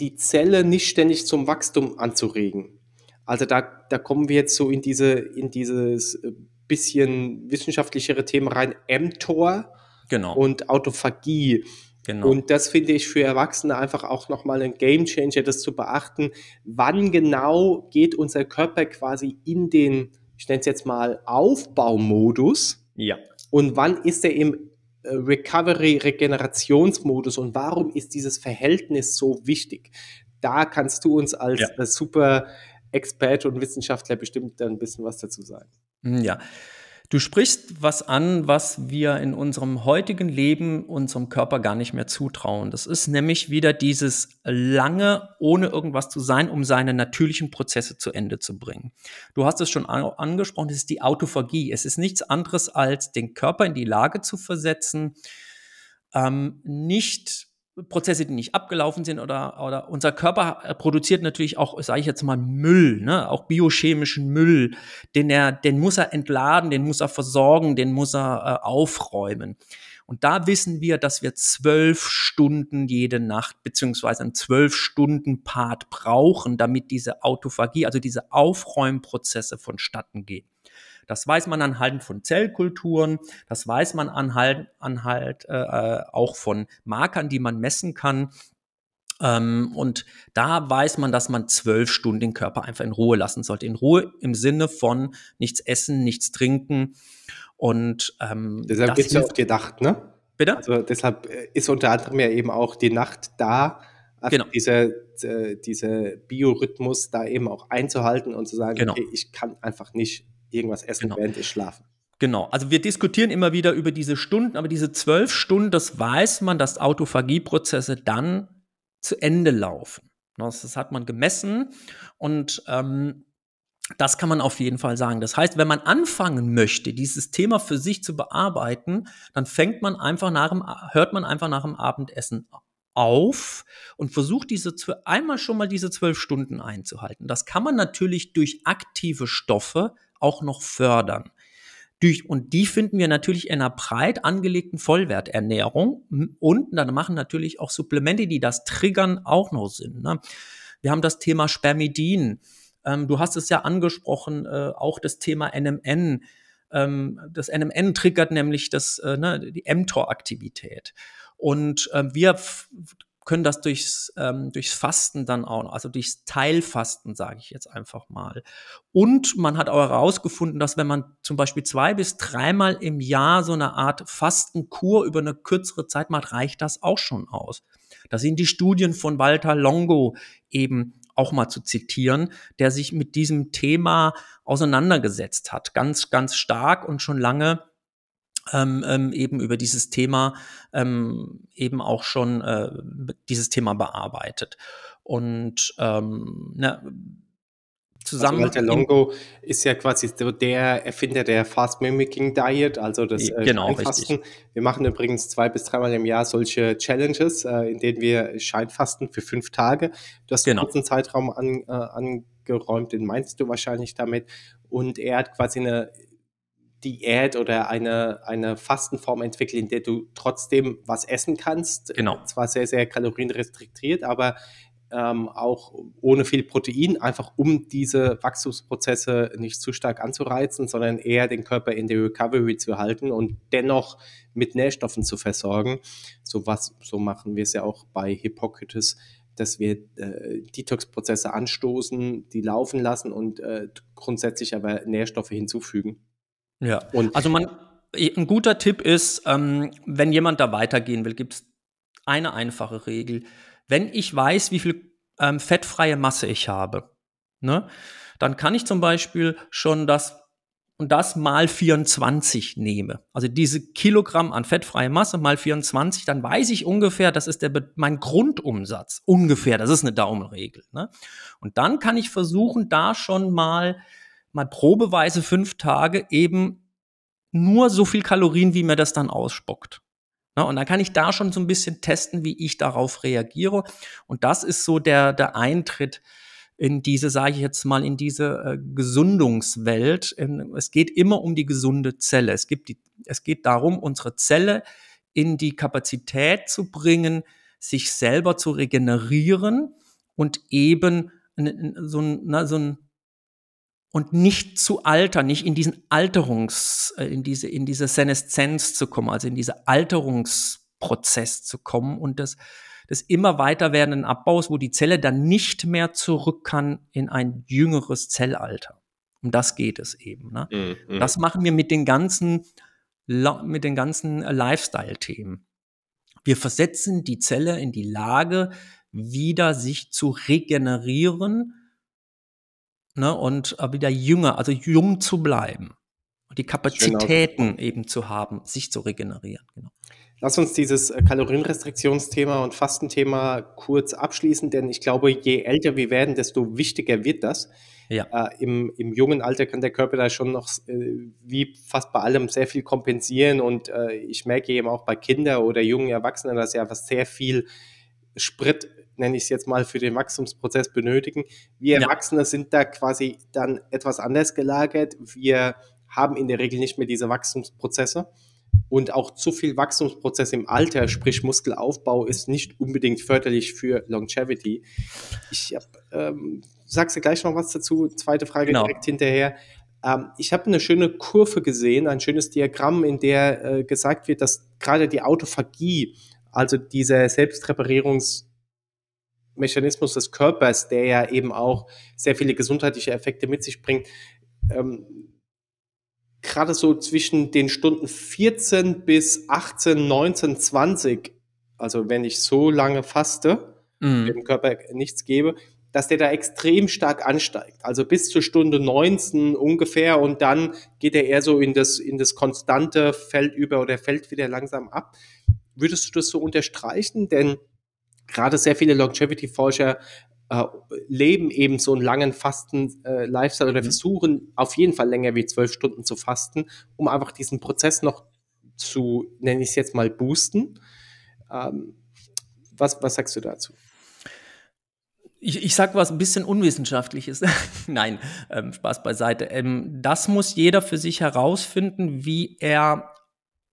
die Zelle nicht ständig zum Wachstum anzuregen. Also da, da kommen wir jetzt so in diese, in dieses äh, bisschen wissenschaftlichere Thema rein, mTOR genau. und Autophagie. Genau. Und das finde ich für Erwachsene einfach auch nochmal ein Game Changer, das zu beachten. Wann genau geht unser Körper quasi in den, ich nenne es jetzt mal, Aufbaumodus? Ja. Und wann ist er im äh, Recovery-Regenerationsmodus und warum ist dieses Verhältnis so wichtig? Da kannst du uns als ja. Äh, super Experte und Wissenschaftler bestimmt ein bisschen was dazu sagen. Ja, Du sprichst was an, was wir in unserem heutigen Leben unserem Körper gar nicht mehr zutrauen. Das ist nämlich wieder dieses lange ohne irgendwas zu sein, um seine natürlichen Prozesse zu Ende zu bringen. Du hast es schon angesprochen, das ist die Autophagie. Es ist nichts anderes als den Körper in die Lage zu versetzen, ähm, nicht Prozesse, die nicht abgelaufen sind oder, oder unser Körper äh, produziert natürlich auch, sage ich jetzt mal, Müll, ne? auch biochemischen Müll, den er, den muss er entladen, den muss er versorgen, den muss er äh, aufräumen. Und da wissen wir, dass wir zwölf Stunden jede Nacht beziehungsweise einen zwölf Stunden Part brauchen, damit diese Autophagie, also diese Aufräumprozesse vonstatten gehen. Das weiß man anhand von Zellkulturen, das weiß man anhalt, anhalt äh, äh, auch von Markern, die man messen kann. Ähm, und da weiß man, dass man zwölf Stunden den Körper einfach in Ruhe lassen sollte. In Ruhe im Sinne von nichts essen, nichts trinken. Und ähm, deshalb wird ja auch gedacht, ne? Bitte? Also deshalb äh, ist unter anderem ja eben auch die Nacht da, also genau. dieser, äh, dieser Biorhythmus da eben auch einzuhalten und zu sagen, genau. okay, ich kann einfach nicht irgendwas essen, genau. während ich schlafe. Genau, also wir diskutieren immer wieder über diese Stunden, aber diese zwölf Stunden, das weiß man, dass Autophagieprozesse dann zu Ende laufen. Das, hat man gemessen und ähm, das kann man auf jeden Fall sagen. Das heißt, wenn man anfangen möchte, dieses Thema für sich zu bearbeiten, dann fängt man einfach nach dem, hört man einfach nach dem Abendessen auf und versucht diese einmal schon mal diese zwölf Stunden einzuhalten. Das kann man natürlich durch aktive Stoffe auch noch fördern. Und die finden wir natürlich in einer breit angelegten Vollwerternährung. Und dann machen natürlich auch Supplemente, die das triggern, auch noch Sinn. Ne? Wir haben das Thema Spermidin. Ähm, du hast es ja angesprochen, äh, auch das Thema NMN. Ähm, das NMN triggert nämlich das, äh, ne, die mTOR-Aktivität. Und äh, wir können das durchs, ähm, durchs Fasten dann auch, also durchs Teilfasten, sage ich jetzt einfach mal. Und man hat auch herausgefunden, dass wenn man zum Beispiel zwei bis dreimal im Jahr so eine Art Fastenkur über eine kürzere Zeit macht, reicht das auch schon aus. Da sind die Studien von Walter Longo eben auch mal zu zitieren, der sich mit diesem Thema auseinandergesetzt hat, ganz, ganz stark und schon lange ähm, ähm, eben über dieses Thema ähm, eben auch schon äh, dieses Thema bearbeitet. Und ähm, ne, zusammen. Also Walter Longo ist ja quasi so der Erfinder der Fast Mimicking Diet, also das äh, genau, Scheinfasten. Wir machen übrigens zwei bis dreimal im Jahr solche Challenges, äh, in denen wir Scheinfasten für fünf Tage. Du hast genau. einen kurzen Zeitraum an, äh, angeräumt, den meinst du wahrscheinlich damit. Und er hat quasi eine Diät oder eine, eine Fastenform entwickelt, in der du trotzdem was essen kannst. Genau. Zwar sehr, sehr kalorienrestriktiert, aber ähm, auch ohne viel Protein, einfach um diese Wachstumsprozesse nicht zu stark anzureizen, sondern eher den Körper in der Recovery zu halten und dennoch mit Nährstoffen zu versorgen. So was, so machen wir es ja auch bei Hippocrates, dass wir äh, Detox-Prozesse anstoßen, die laufen lassen und äh, grundsätzlich aber Nährstoffe hinzufügen. Ja, und also man, ein guter Tipp ist, ähm, wenn jemand da weitergehen will, gibt es eine einfache Regel wenn ich weiß, wie viel ähm, fettfreie Masse ich habe, ne, dann kann ich zum Beispiel schon das und das mal 24 nehme. Also diese Kilogramm an fettfreie Masse mal 24, dann weiß ich ungefähr, das ist der, mein Grundumsatz. Ungefähr, das ist eine Daumenregel. Ne? Und dann kann ich versuchen, da schon mal, mal probeweise fünf Tage eben nur so viel Kalorien, wie mir das dann ausspuckt. Ne? Und dann kann ich da schon so ein bisschen testen, wie ich darauf reagiere. Und das ist so der, der Eintritt in diese, sage ich jetzt mal, in diese äh, Gesundungswelt. Es geht immer um die gesunde Zelle. Es, gibt die, es geht darum, unsere Zelle in die Kapazität zu bringen, sich selber zu regenerieren und eben so ein, so ein und nicht zu altern, nicht in diesen Alterungs, äh, in diese, in diese Seneszenz zu kommen, also in diese Alterungsprozess zu kommen und das, des immer weiter werdenden Abbaus, wo die Zelle dann nicht mehr zurück kann in ein jüngeres Zellalter. Um das geht es eben. Ne? Mm, mm. Das machen wir mit den ganzen, mit den ganzen Lifestyle-Themen. Wir versetzen die Zelle in die Lage, wieder sich zu regenerieren, ne, und äh, wieder jünger, also jung zu bleiben und die Kapazitäten eben zu haben, sich zu regenerieren. Genau. Lass uns dieses äh, Kalorienrestriktionsthema und Fastenthema kurz abschließen, denn ich glaube, je älter wir werden, desto wichtiger wird das. Ja. Äh, im, Im jungen Alter kann der Körper da schon noch, äh, wie fast bei allem, sehr viel kompensieren. Und äh, ich merke eben auch bei Kindern oder jungen Erwachsenen, dass ja was sehr viel Sprit nenne ich es jetzt mal, für den Wachstumsprozess benötigen. Wir Erwachsene ja. sind da quasi dann etwas anders gelagert. Wir haben in der Regel nicht mehr diese Wachstumsprozesse. Und auch zu viel Wachstumsprozess im Alter, sprich Muskelaufbau, ist nicht unbedingt förderlich für Longevity. Ich hab, ähm, sagst du gleich noch was dazu? Zweite Frage genau. direkt hinterher. Ähm, ich habe eine schöne Kurve gesehen, ein schönes Diagramm, in der äh, gesagt wird, dass gerade die Autophagie, also dieser Selbstreparierungs- Mechanismus des Körpers, der ja eben auch sehr viele gesundheitliche Effekte mit sich bringt, ähm, gerade so zwischen den Stunden 14 bis 18, 19, 20, also wenn ich so lange faste, mhm. dem Körper nichts gebe, dass der da extrem stark ansteigt. Also bis zur Stunde 19 ungefähr und dann geht er eher so in das, in das konstante Feld über oder fällt wieder langsam ab. Würdest du das so unterstreichen? Denn gerade sehr viele Longevity-Forscher äh, leben eben so einen langen Fasten-Lifestyle äh, oder mhm. versuchen auf jeden Fall länger wie zwölf Stunden zu fasten, um einfach diesen Prozess noch zu, nenne ich es jetzt mal, boosten. Ähm, was, was sagst du dazu? Ich, ich sag was ein bisschen Unwissenschaftliches. Nein, ähm, Spaß beiseite. Ähm, das muss jeder für sich herausfinden, wie er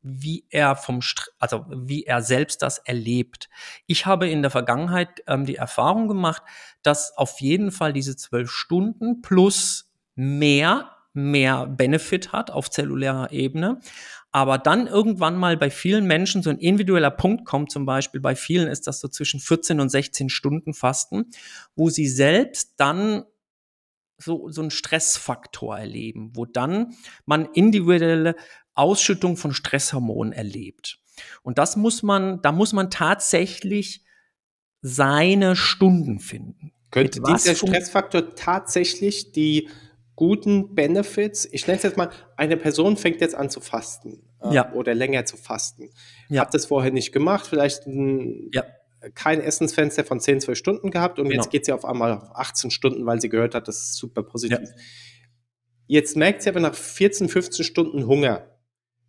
wie er vom, St also wie er selbst das erlebt. Ich habe in der Vergangenheit ähm, die Erfahrung gemacht, dass auf jeden Fall diese zwölf Stunden plus mehr mehr Benefit hat auf zellulärer Ebene. Aber dann irgendwann mal bei vielen Menschen so ein individueller Punkt kommt, zum Beispiel bei vielen ist das so zwischen 14 und 16 Stunden Fasten, wo sie selbst dann so, so einen Stressfaktor erleben, wo dann man individuelle Ausschüttung von Stresshormonen erlebt. Und das muss man, da muss man tatsächlich seine Stunden finden. Könnte dieser Stressfaktor tatsächlich die guten Benefits, ich nenne es jetzt mal, eine Person fängt jetzt an zu fasten äh, ja. oder länger zu fasten, ja. hat das vorher nicht gemacht, vielleicht ein, ja. kein Essensfenster von 10, 12 Stunden gehabt und genau. jetzt geht sie auf einmal auf 18 Stunden, weil sie gehört hat, das ist super positiv. Jetzt merkt sie aber nach 14, 15 Stunden Hunger,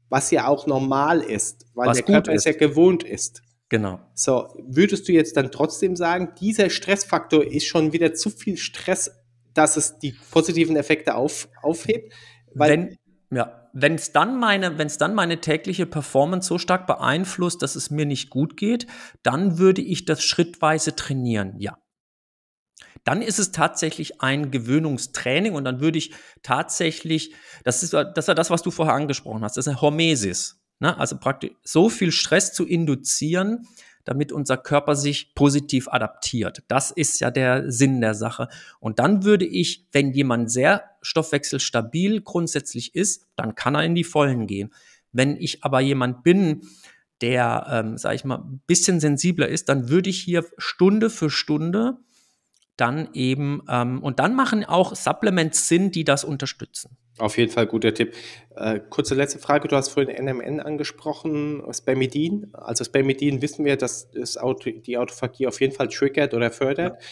was ja auch normal ist, weil was der Körper ist. es ja gewohnt ist. Genau. So, würdest du jetzt dann trotzdem sagen, dieser Stressfaktor ist schon wieder zu viel Stress, dass es die positiven Effekte auf, aufhebt? Wenn ja, wenn es dann meine, wenn es dann meine tägliche Performance so stark beeinflusst, dass es mir nicht gut geht, dann würde ich das schrittweise trainieren. Ja. Dann ist es tatsächlich ein Gewöhnungstraining und dann würde ich tatsächlich, das ist das, ist das was du vorher angesprochen hast, das ist eine Hormesis. Ne? Also praktisch so viel Stress zu induzieren, damit unser Körper sich positiv adaptiert. Das ist ja der Sinn der Sache. Und dann würde ich, wenn jemand sehr stoffwechselstabil grundsätzlich ist, dann kann er in die Vollen gehen. Wenn ich aber jemand bin, der, ähm, sage ich mal, ein bisschen sensibler ist, dann würde ich hier Stunde für Stunde dann eben, ähm, und dann machen auch Supplements Sinn, die das unterstützen. Auf jeden Fall guter Tipp. Äh, kurze letzte Frage. Du hast vorhin NMN angesprochen, Spermidin. Also Spermidin wissen wir, dass das Auto, die Autophagie auf jeden Fall triggert oder fördert.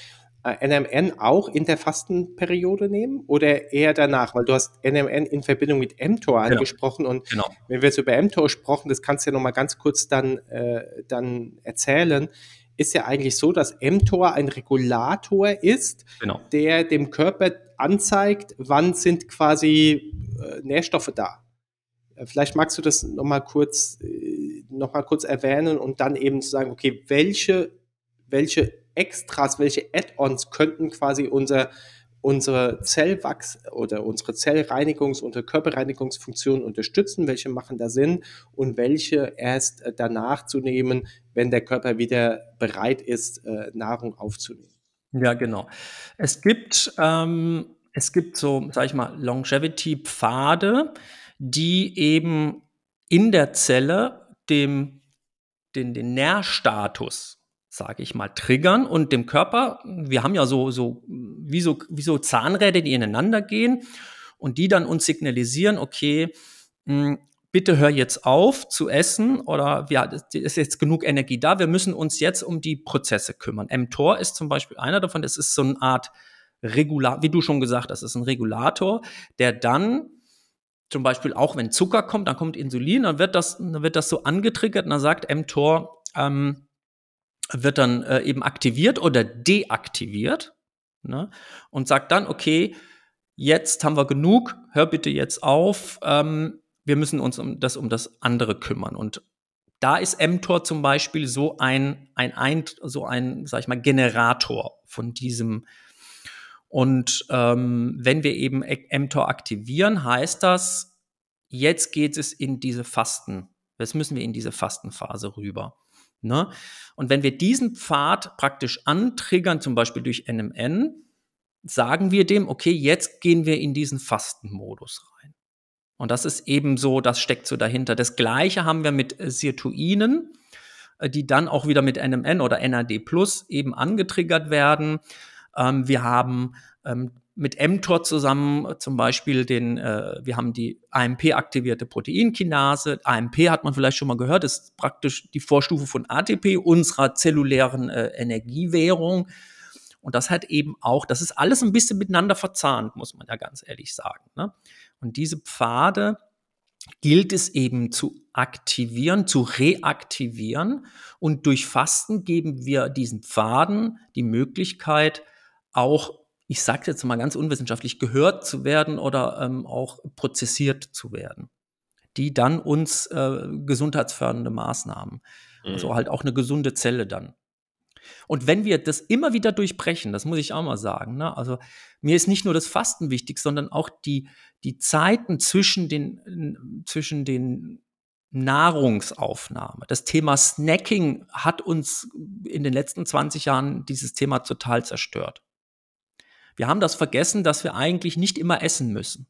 Ja. Äh, NMN auch in der Fastenperiode nehmen oder eher danach? Weil du hast NMN in Verbindung mit mTOR genau. angesprochen und genau. wenn wir jetzt über mTOR sprechen, das kannst du ja nochmal ganz kurz dann, äh, dann erzählen ist ja eigentlich so, dass mTOR ein Regulator ist, genau. der dem Körper anzeigt, wann sind quasi äh, Nährstoffe da. Äh, vielleicht magst du das nochmal kurz, äh, noch kurz erwähnen und dann eben zu sagen, okay, welche, welche Extras, welche Add-ons könnten quasi unser, unsere Zellwachs- oder unsere Zellreinigungs- und Körperreinigungsfunktion unterstützen, welche machen da Sinn und welche erst äh, danach zu nehmen, wenn der Körper wieder bereit ist, Nahrung aufzunehmen. Ja, genau. Es gibt, ähm, es gibt so, sag ich mal, Longevity-Pfade, die eben in der Zelle dem, den, den Nährstatus, sage ich mal, triggern und dem Körper, wir haben ja so, so, wie so, wie so Zahnräder, die ineinander gehen und die dann uns signalisieren, okay, mh, hm, bitte hör jetzt auf zu essen oder ja, es ist jetzt genug Energie da, wir müssen uns jetzt um die Prozesse kümmern. mTOR ist zum Beispiel einer davon, das ist so eine Art Regulator, wie du schon gesagt hast, ist ein Regulator, der dann zum Beispiel auch wenn Zucker kommt, dann kommt Insulin, dann wird das, dann wird das so angetriggert und dann sagt mTOR, ähm, wird dann äh, eben aktiviert oder deaktiviert ne? und sagt dann, okay, jetzt haben wir genug, hör bitte jetzt auf, ähm, wir müssen uns um das, um das andere kümmern. Und da ist mTOR zum Beispiel so ein, ein, ein so ein, sag ich mal, Generator von diesem. Und ähm, wenn wir eben mTOR aktivieren, heißt das, jetzt geht es in diese Fasten. Jetzt müssen wir in diese Fastenphase rüber. Ne? Und wenn wir diesen Pfad praktisch antriggern, zum Beispiel durch NMN, sagen wir dem, okay, jetzt gehen wir in diesen Fastenmodus rein. Und das ist eben so, das steckt so dahinter. Das Gleiche haben wir mit äh, Sirtuinen, äh, die dann auch wieder mit NMN oder NAD Plus eben angetriggert werden. Ähm, wir haben ähm, mit mTOR zusammen äh, zum Beispiel den, äh, wir haben die AMP-aktivierte Proteinkinase. AMP hat man vielleicht schon mal gehört, ist praktisch die Vorstufe von ATP, unserer zellulären äh, Energiewährung. Und das hat eben auch, das ist alles ein bisschen miteinander verzahnt, muss man ja ganz ehrlich sagen. Ne? Und diese Pfade gilt es eben zu aktivieren, zu reaktivieren. Und durch Fasten geben wir diesen Pfaden die Möglichkeit, auch, ich sage jetzt mal ganz unwissenschaftlich, gehört zu werden oder ähm, auch prozessiert zu werden, die dann uns äh, gesundheitsfördernde Maßnahmen, also mhm. also halt auch eine gesunde Zelle dann und wenn wir das immer wieder durchbrechen, das muss ich auch mal sagen, ne? also mir ist nicht nur das Fasten wichtig, sondern auch die, die Zeiten zwischen den, zwischen den Nahrungsaufnahme. Das Thema Snacking hat uns in den letzten 20 Jahren dieses Thema total zerstört. Wir haben das vergessen, dass wir eigentlich nicht immer essen müssen,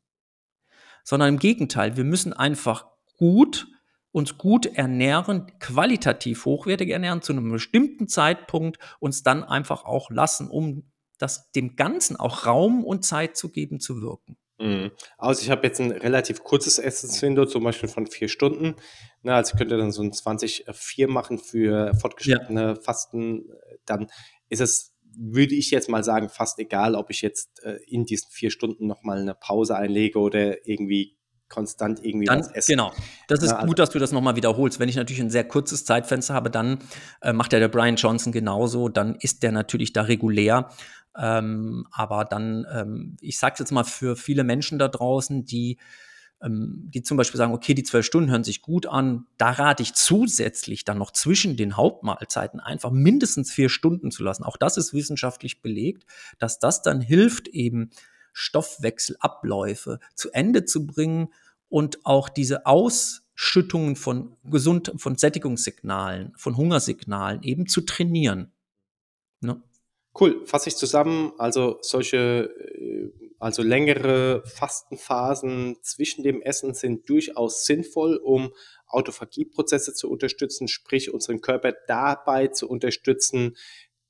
sondern im Gegenteil, wir müssen einfach gut uns gut ernähren, qualitativ hochwertig ernähren, zu einem bestimmten Zeitpunkt uns dann einfach auch lassen, um das dem Ganzen auch Raum und Zeit zu geben, zu wirken. Mhm. Also ich habe jetzt ein relativ kurzes Essenswindow, zum Beispiel von vier Stunden. Na, also ich könnte dann so ein 20-4 machen für fortgeschrittene ja. Fasten. Dann ist es, würde ich jetzt mal sagen, fast egal, ob ich jetzt äh, in diesen vier Stunden nochmal eine Pause einlege oder irgendwie konstant irgendwie dann, was essen. Genau. Das ist ja, also gut, dass du das nochmal wiederholst. Wenn ich natürlich ein sehr kurzes Zeitfenster habe, dann äh, macht ja der Brian Johnson genauso. Dann ist der natürlich da regulär. Ähm, aber dann, ähm, ich sage jetzt mal für viele Menschen da draußen, die ähm, die zum Beispiel sagen, okay, die zwölf Stunden hören sich gut an, da rate ich zusätzlich dann noch zwischen den Hauptmahlzeiten einfach mindestens vier Stunden zu lassen. Auch das ist wissenschaftlich belegt, dass das dann hilft, eben Stoffwechselabläufe zu Ende zu bringen und auch diese Ausschüttungen von gesund, von Sättigungssignalen, von Hungersignalen eben zu trainieren. Ne? Cool, fasse ich zusammen. Also solche, äh, also längere Fastenphasen zwischen dem Essen sind durchaus sinnvoll, um Autophagieprozesse zu unterstützen, sprich unseren Körper dabei zu unterstützen,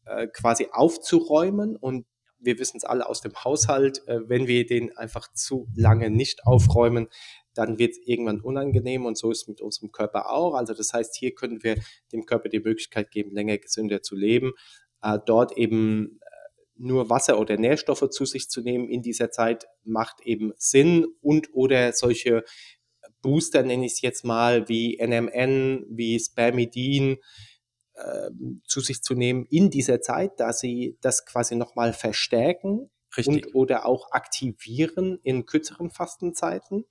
äh, quasi aufzuräumen und wir wissen es alle aus dem Haushalt, äh, wenn wir den einfach zu lange nicht aufräumen, dann wird es irgendwann unangenehm und so ist es mit unserem Körper auch. Also das heißt, hier können wir dem Körper die Möglichkeit geben, länger gesünder zu leben, äh, dort eben nur Wasser oder Nährstoffe zu sich zu nehmen in dieser Zeit macht eben Sinn und oder solche Booster nenne ich es jetzt mal wie NMN, wie Spermidin, ähm, zu sich zu nehmen in dieser Zeit, da sie das quasi nochmal verstärken Richtig. und oder auch aktivieren in kürzeren Fastenzeiten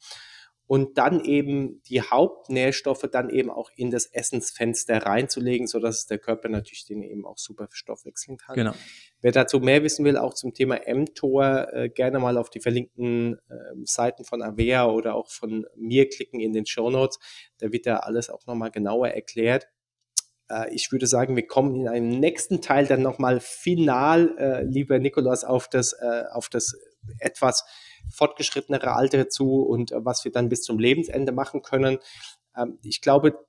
und dann eben die Hauptnährstoffe dann eben auch in das Essensfenster reinzulegen, sodass der Körper natürlich den eben auch super verstoffwechseln kann. Genau. Wer dazu mehr wissen will, auch zum Thema mTOR, äh, gerne mal auf die verlinkten äh, Seiten von Avea oder auch von mir klicken in den Show Notes. Da wird da alles auch nochmal genauer erklärt. Äh, ich würde sagen, wir kommen in einem nächsten Teil dann nochmal final, äh, lieber Nikolas, auf das, äh, auf das etwas fortgeschrittenere Alter zu und äh, was wir dann bis zum Lebensende machen können. Ähm, ich glaube,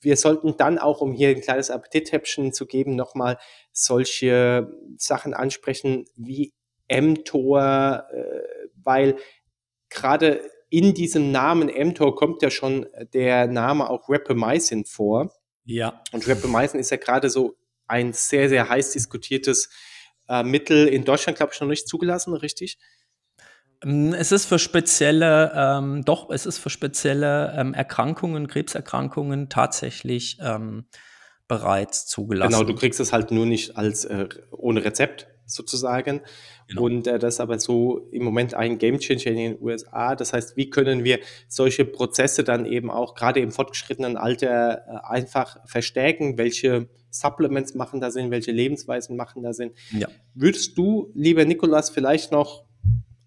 wir sollten dann auch, um hier ein kleines Appetithäppchen zu geben, nochmal solche Sachen ansprechen wie mTOR, äh, weil gerade in diesem Namen mTOR kommt ja schon der Name auch Rapamycin vor. Ja. Und Rapamycin ist ja gerade so ein sehr, sehr heiß diskutiertes äh, Mittel in Deutschland, glaube ich, noch nicht zugelassen, richtig? Ähm, es ist für spezielle, ähm, doch, es ist für spezielle ähm, Erkrankungen, Krebserkrankungen tatsächlich ähm, bereits zugelassen. Genau, du kriegst es halt nur nicht als äh, ohne Rezept sozusagen. Genau. Und äh, das ist aber so im Moment ein Gamechanger in den USA. Das heißt, wie können wir solche Prozesse dann eben auch gerade im fortgeschrittenen Alter äh, einfach verstärken? Welche Supplements machen da Sinn? Welche Lebensweisen machen da Sinn? Ja. Würdest du, lieber Nikolas, vielleicht noch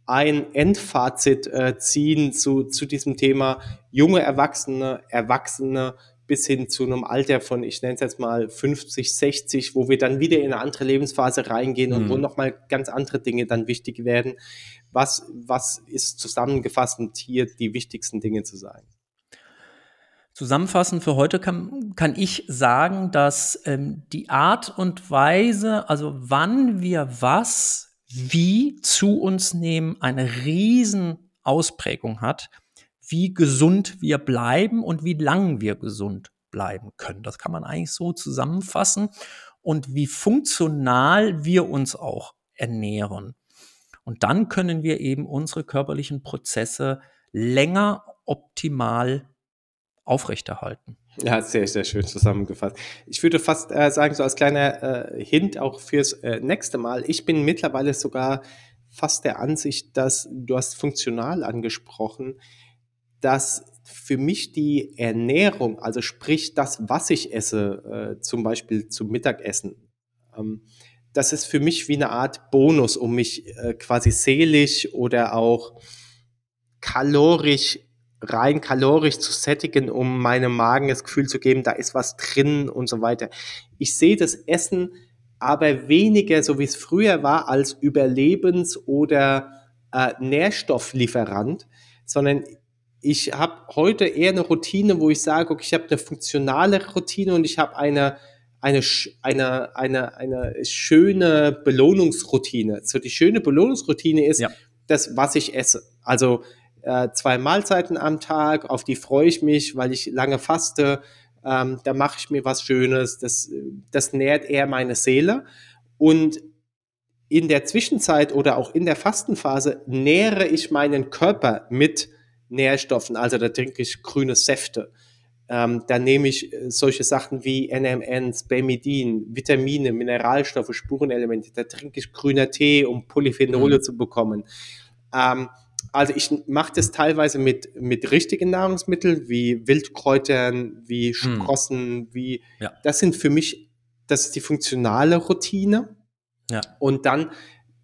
ein Endfazit äh, ziehen zu, zu diesem Thema junge Erwachsene, Erwachsene bis hin zu einem Alter von, ich nenne es jetzt mal 50, 60, wo wir dann wieder in eine andere Lebensphase reingehen und mhm. wo nochmal ganz andere Dinge dann wichtig werden. Was, was ist zusammengefasst hier die wichtigsten Dinge zu sagen? Zusammenfassend für heute kann, kann ich sagen, dass ähm, die Art und Weise, also wann wir was wie zu uns nehmen, eine riesen Ausprägung hat wie gesund wir bleiben und wie lang wir gesund bleiben können. Das kann man eigentlich so zusammenfassen und wie funktional wir uns auch ernähren. Und dann können wir eben unsere körperlichen Prozesse länger optimal aufrechterhalten. Ja, sehr, sehr schön zusammengefasst. Ich würde fast äh, sagen, so als kleiner äh, Hint auch fürs äh, nächste Mal, ich bin mittlerweile sogar fast der Ansicht, dass du hast funktional angesprochen, dass für mich die Ernährung, also sprich das, was ich esse, äh, zum Beispiel zum Mittagessen, ähm, das ist für mich wie eine Art Bonus, um mich äh, quasi seelisch oder auch kalorisch, rein kalorisch zu sättigen, um meinem Magen das Gefühl zu geben, da ist was drin und so weiter. Ich sehe das Essen aber weniger, so wie es früher war, als Überlebens- oder äh, Nährstofflieferant, sondern ich habe heute eher eine Routine, wo ich sage, okay, ich habe eine funktionale Routine und ich habe eine, eine, eine, eine, eine schöne Belohnungsroutine. So die schöne Belohnungsroutine ist ja. das, was ich esse. Also äh, zwei Mahlzeiten am Tag, auf die freue ich mich, weil ich lange faste. Ähm, da mache ich mir was Schönes. Das, das nährt eher meine Seele. Und in der Zwischenzeit oder auch in der Fastenphase nähere ich meinen Körper mit Nährstoffen. Also da trinke ich grüne Säfte. Ähm, dann nehme ich äh, solche Sachen wie NMNs, Bemidin, Vitamine, Mineralstoffe, Spurenelemente. Da trinke ich grüner Tee, um Polyphenole mhm. zu bekommen. Ähm, also ich mache das teilweise mit, mit richtigen Nahrungsmitteln wie Wildkräutern, wie mhm. Sprossen, mhm. wie ja. das sind für mich, das ist die funktionale Routine. Ja. Und dann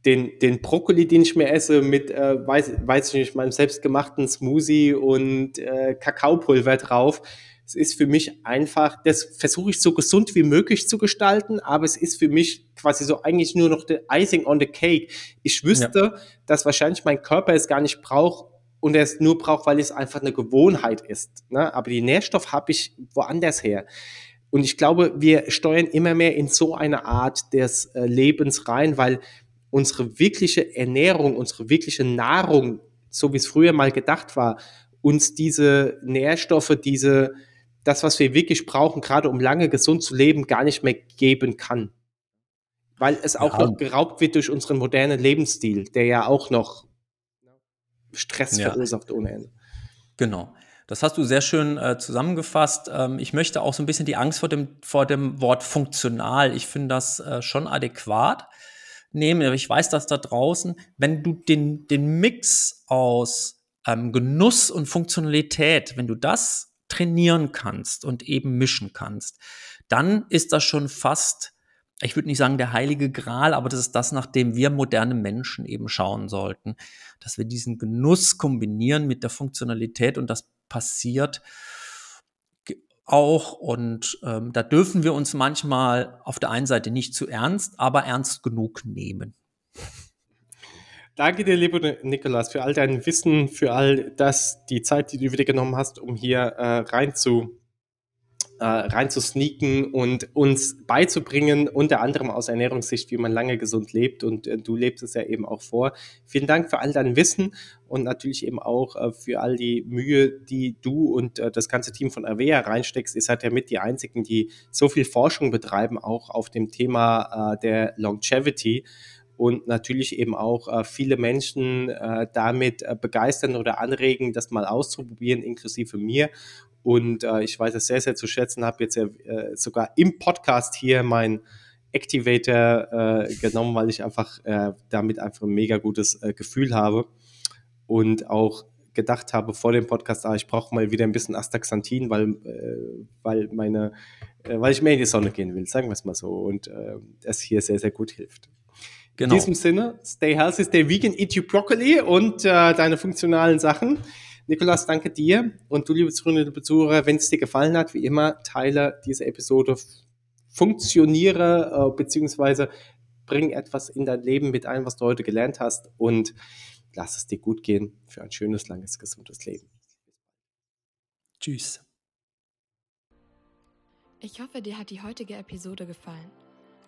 den, den Brokkoli, den ich mir esse, mit, äh, weiß, weiß ich nicht, meinem selbstgemachten Smoothie und äh, Kakaopulver drauf. Es ist für mich einfach, das versuche ich so gesund wie möglich zu gestalten, aber es ist für mich quasi so eigentlich nur noch der Icing on the Cake. Ich wüsste, ja. dass wahrscheinlich mein Körper es gar nicht braucht und er es nur braucht, weil es einfach eine Gewohnheit ist. Ne? Aber die Nährstoff habe ich woanders her. Und ich glaube, wir steuern immer mehr in so eine Art des äh, Lebens rein, weil unsere wirkliche Ernährung, unsere wirkliche Nahrung, so wie es früher mal gedacht war, uns diese Nährstoffe, diese das, was wir wirklich brauchen, gerade um lange gesund zu leben, gar nicht mehr geben kann. Weil es auch ja. noch geraubt wird durch unseren modernen Lebensstil, der ja auch noch Stress ja. verursacht ohne Ende. Genau. Das hast du sehr schön äh, zusammengefasst. Ähm, ich möchte auch so ein bisschen die Angst vor dem, vor dem Wort funktional. Ich finde das äh, schon adäquat nehmen. Aber ich weiß, dass da draußen, wenn du den, den Mix aus ähm, Genuss und Funktionalität, wenn du das trainieren kannst und eben mischen kannst, dann ist das schon fast, ich würde nicht sagen der heilige Gral, aber das ist das, nach dem wir moderne Menschen eben schauen sollten, dass wir diesen Genuss kombinieren mit der Funktionalität und das passiert auch und ähm, da dürfen wir uns manchmal auf der einen Seite nicht zu ernst, aber ernst genug nehmen. Danke dir, lieber Nikolas, für all dein Wissen, für all das, die Zeit, die du wieder genommen hast, um hier äh, rein zu äh, rein zu sneaken und uns beizubringen, unter anderem aus Ernährungssicht, wie man lange gesund lebt. Und äh, du lebst es ja eben auch vor. Vielen Dank für all dein Wissen und natürlich eben auch äh, für all die Mühe, die du und äh, das ganze Team von Avea reinsteckst. Ihr seid ja mit die einzigen, die so viel Forschung betreiben, auch auf dem Thema äh, der Longevity und natürlich eben auch äh, viele Menschen äh, damit äh, begeistern oder anregen, das mal auszuprobieren, inklusive mir. Und äh, ich weiß es sehr, sehr zu schätzen, habe jetzt äh, sogar im Podcast hier mein Activator äh, genommen, weil ich einfach damit einfach ein mega gutes Gefühl habe und auch gedacht habe vor dem Podcast, ah, ich brauche mal wieder ein bisschen Astaxanthin, weil, weil meine, weil ich mehr in die Sonne gehen will, sagen wir es mal so. Und es hier sehr, sehr gut hilft. Genau. In diesem Sinne, stay healthy, stay vegan, eat your broccoli und äh, deine funktionalen Sachen. Nikolas, danke dir und du, liebe Zuhörerinnen und Zuhörer, wenn es dir gefallen hat, wie immer, teile diese Episode, funktioniere äh, beziehungsweise bring etwas in dein Leben mit ein, was du heute gelernt hast und lass es dir gut gehen für ein schönes, langes, gesundes Leben. Tschüss. Ich hoffe, dir hat die heutige Episode gefallen.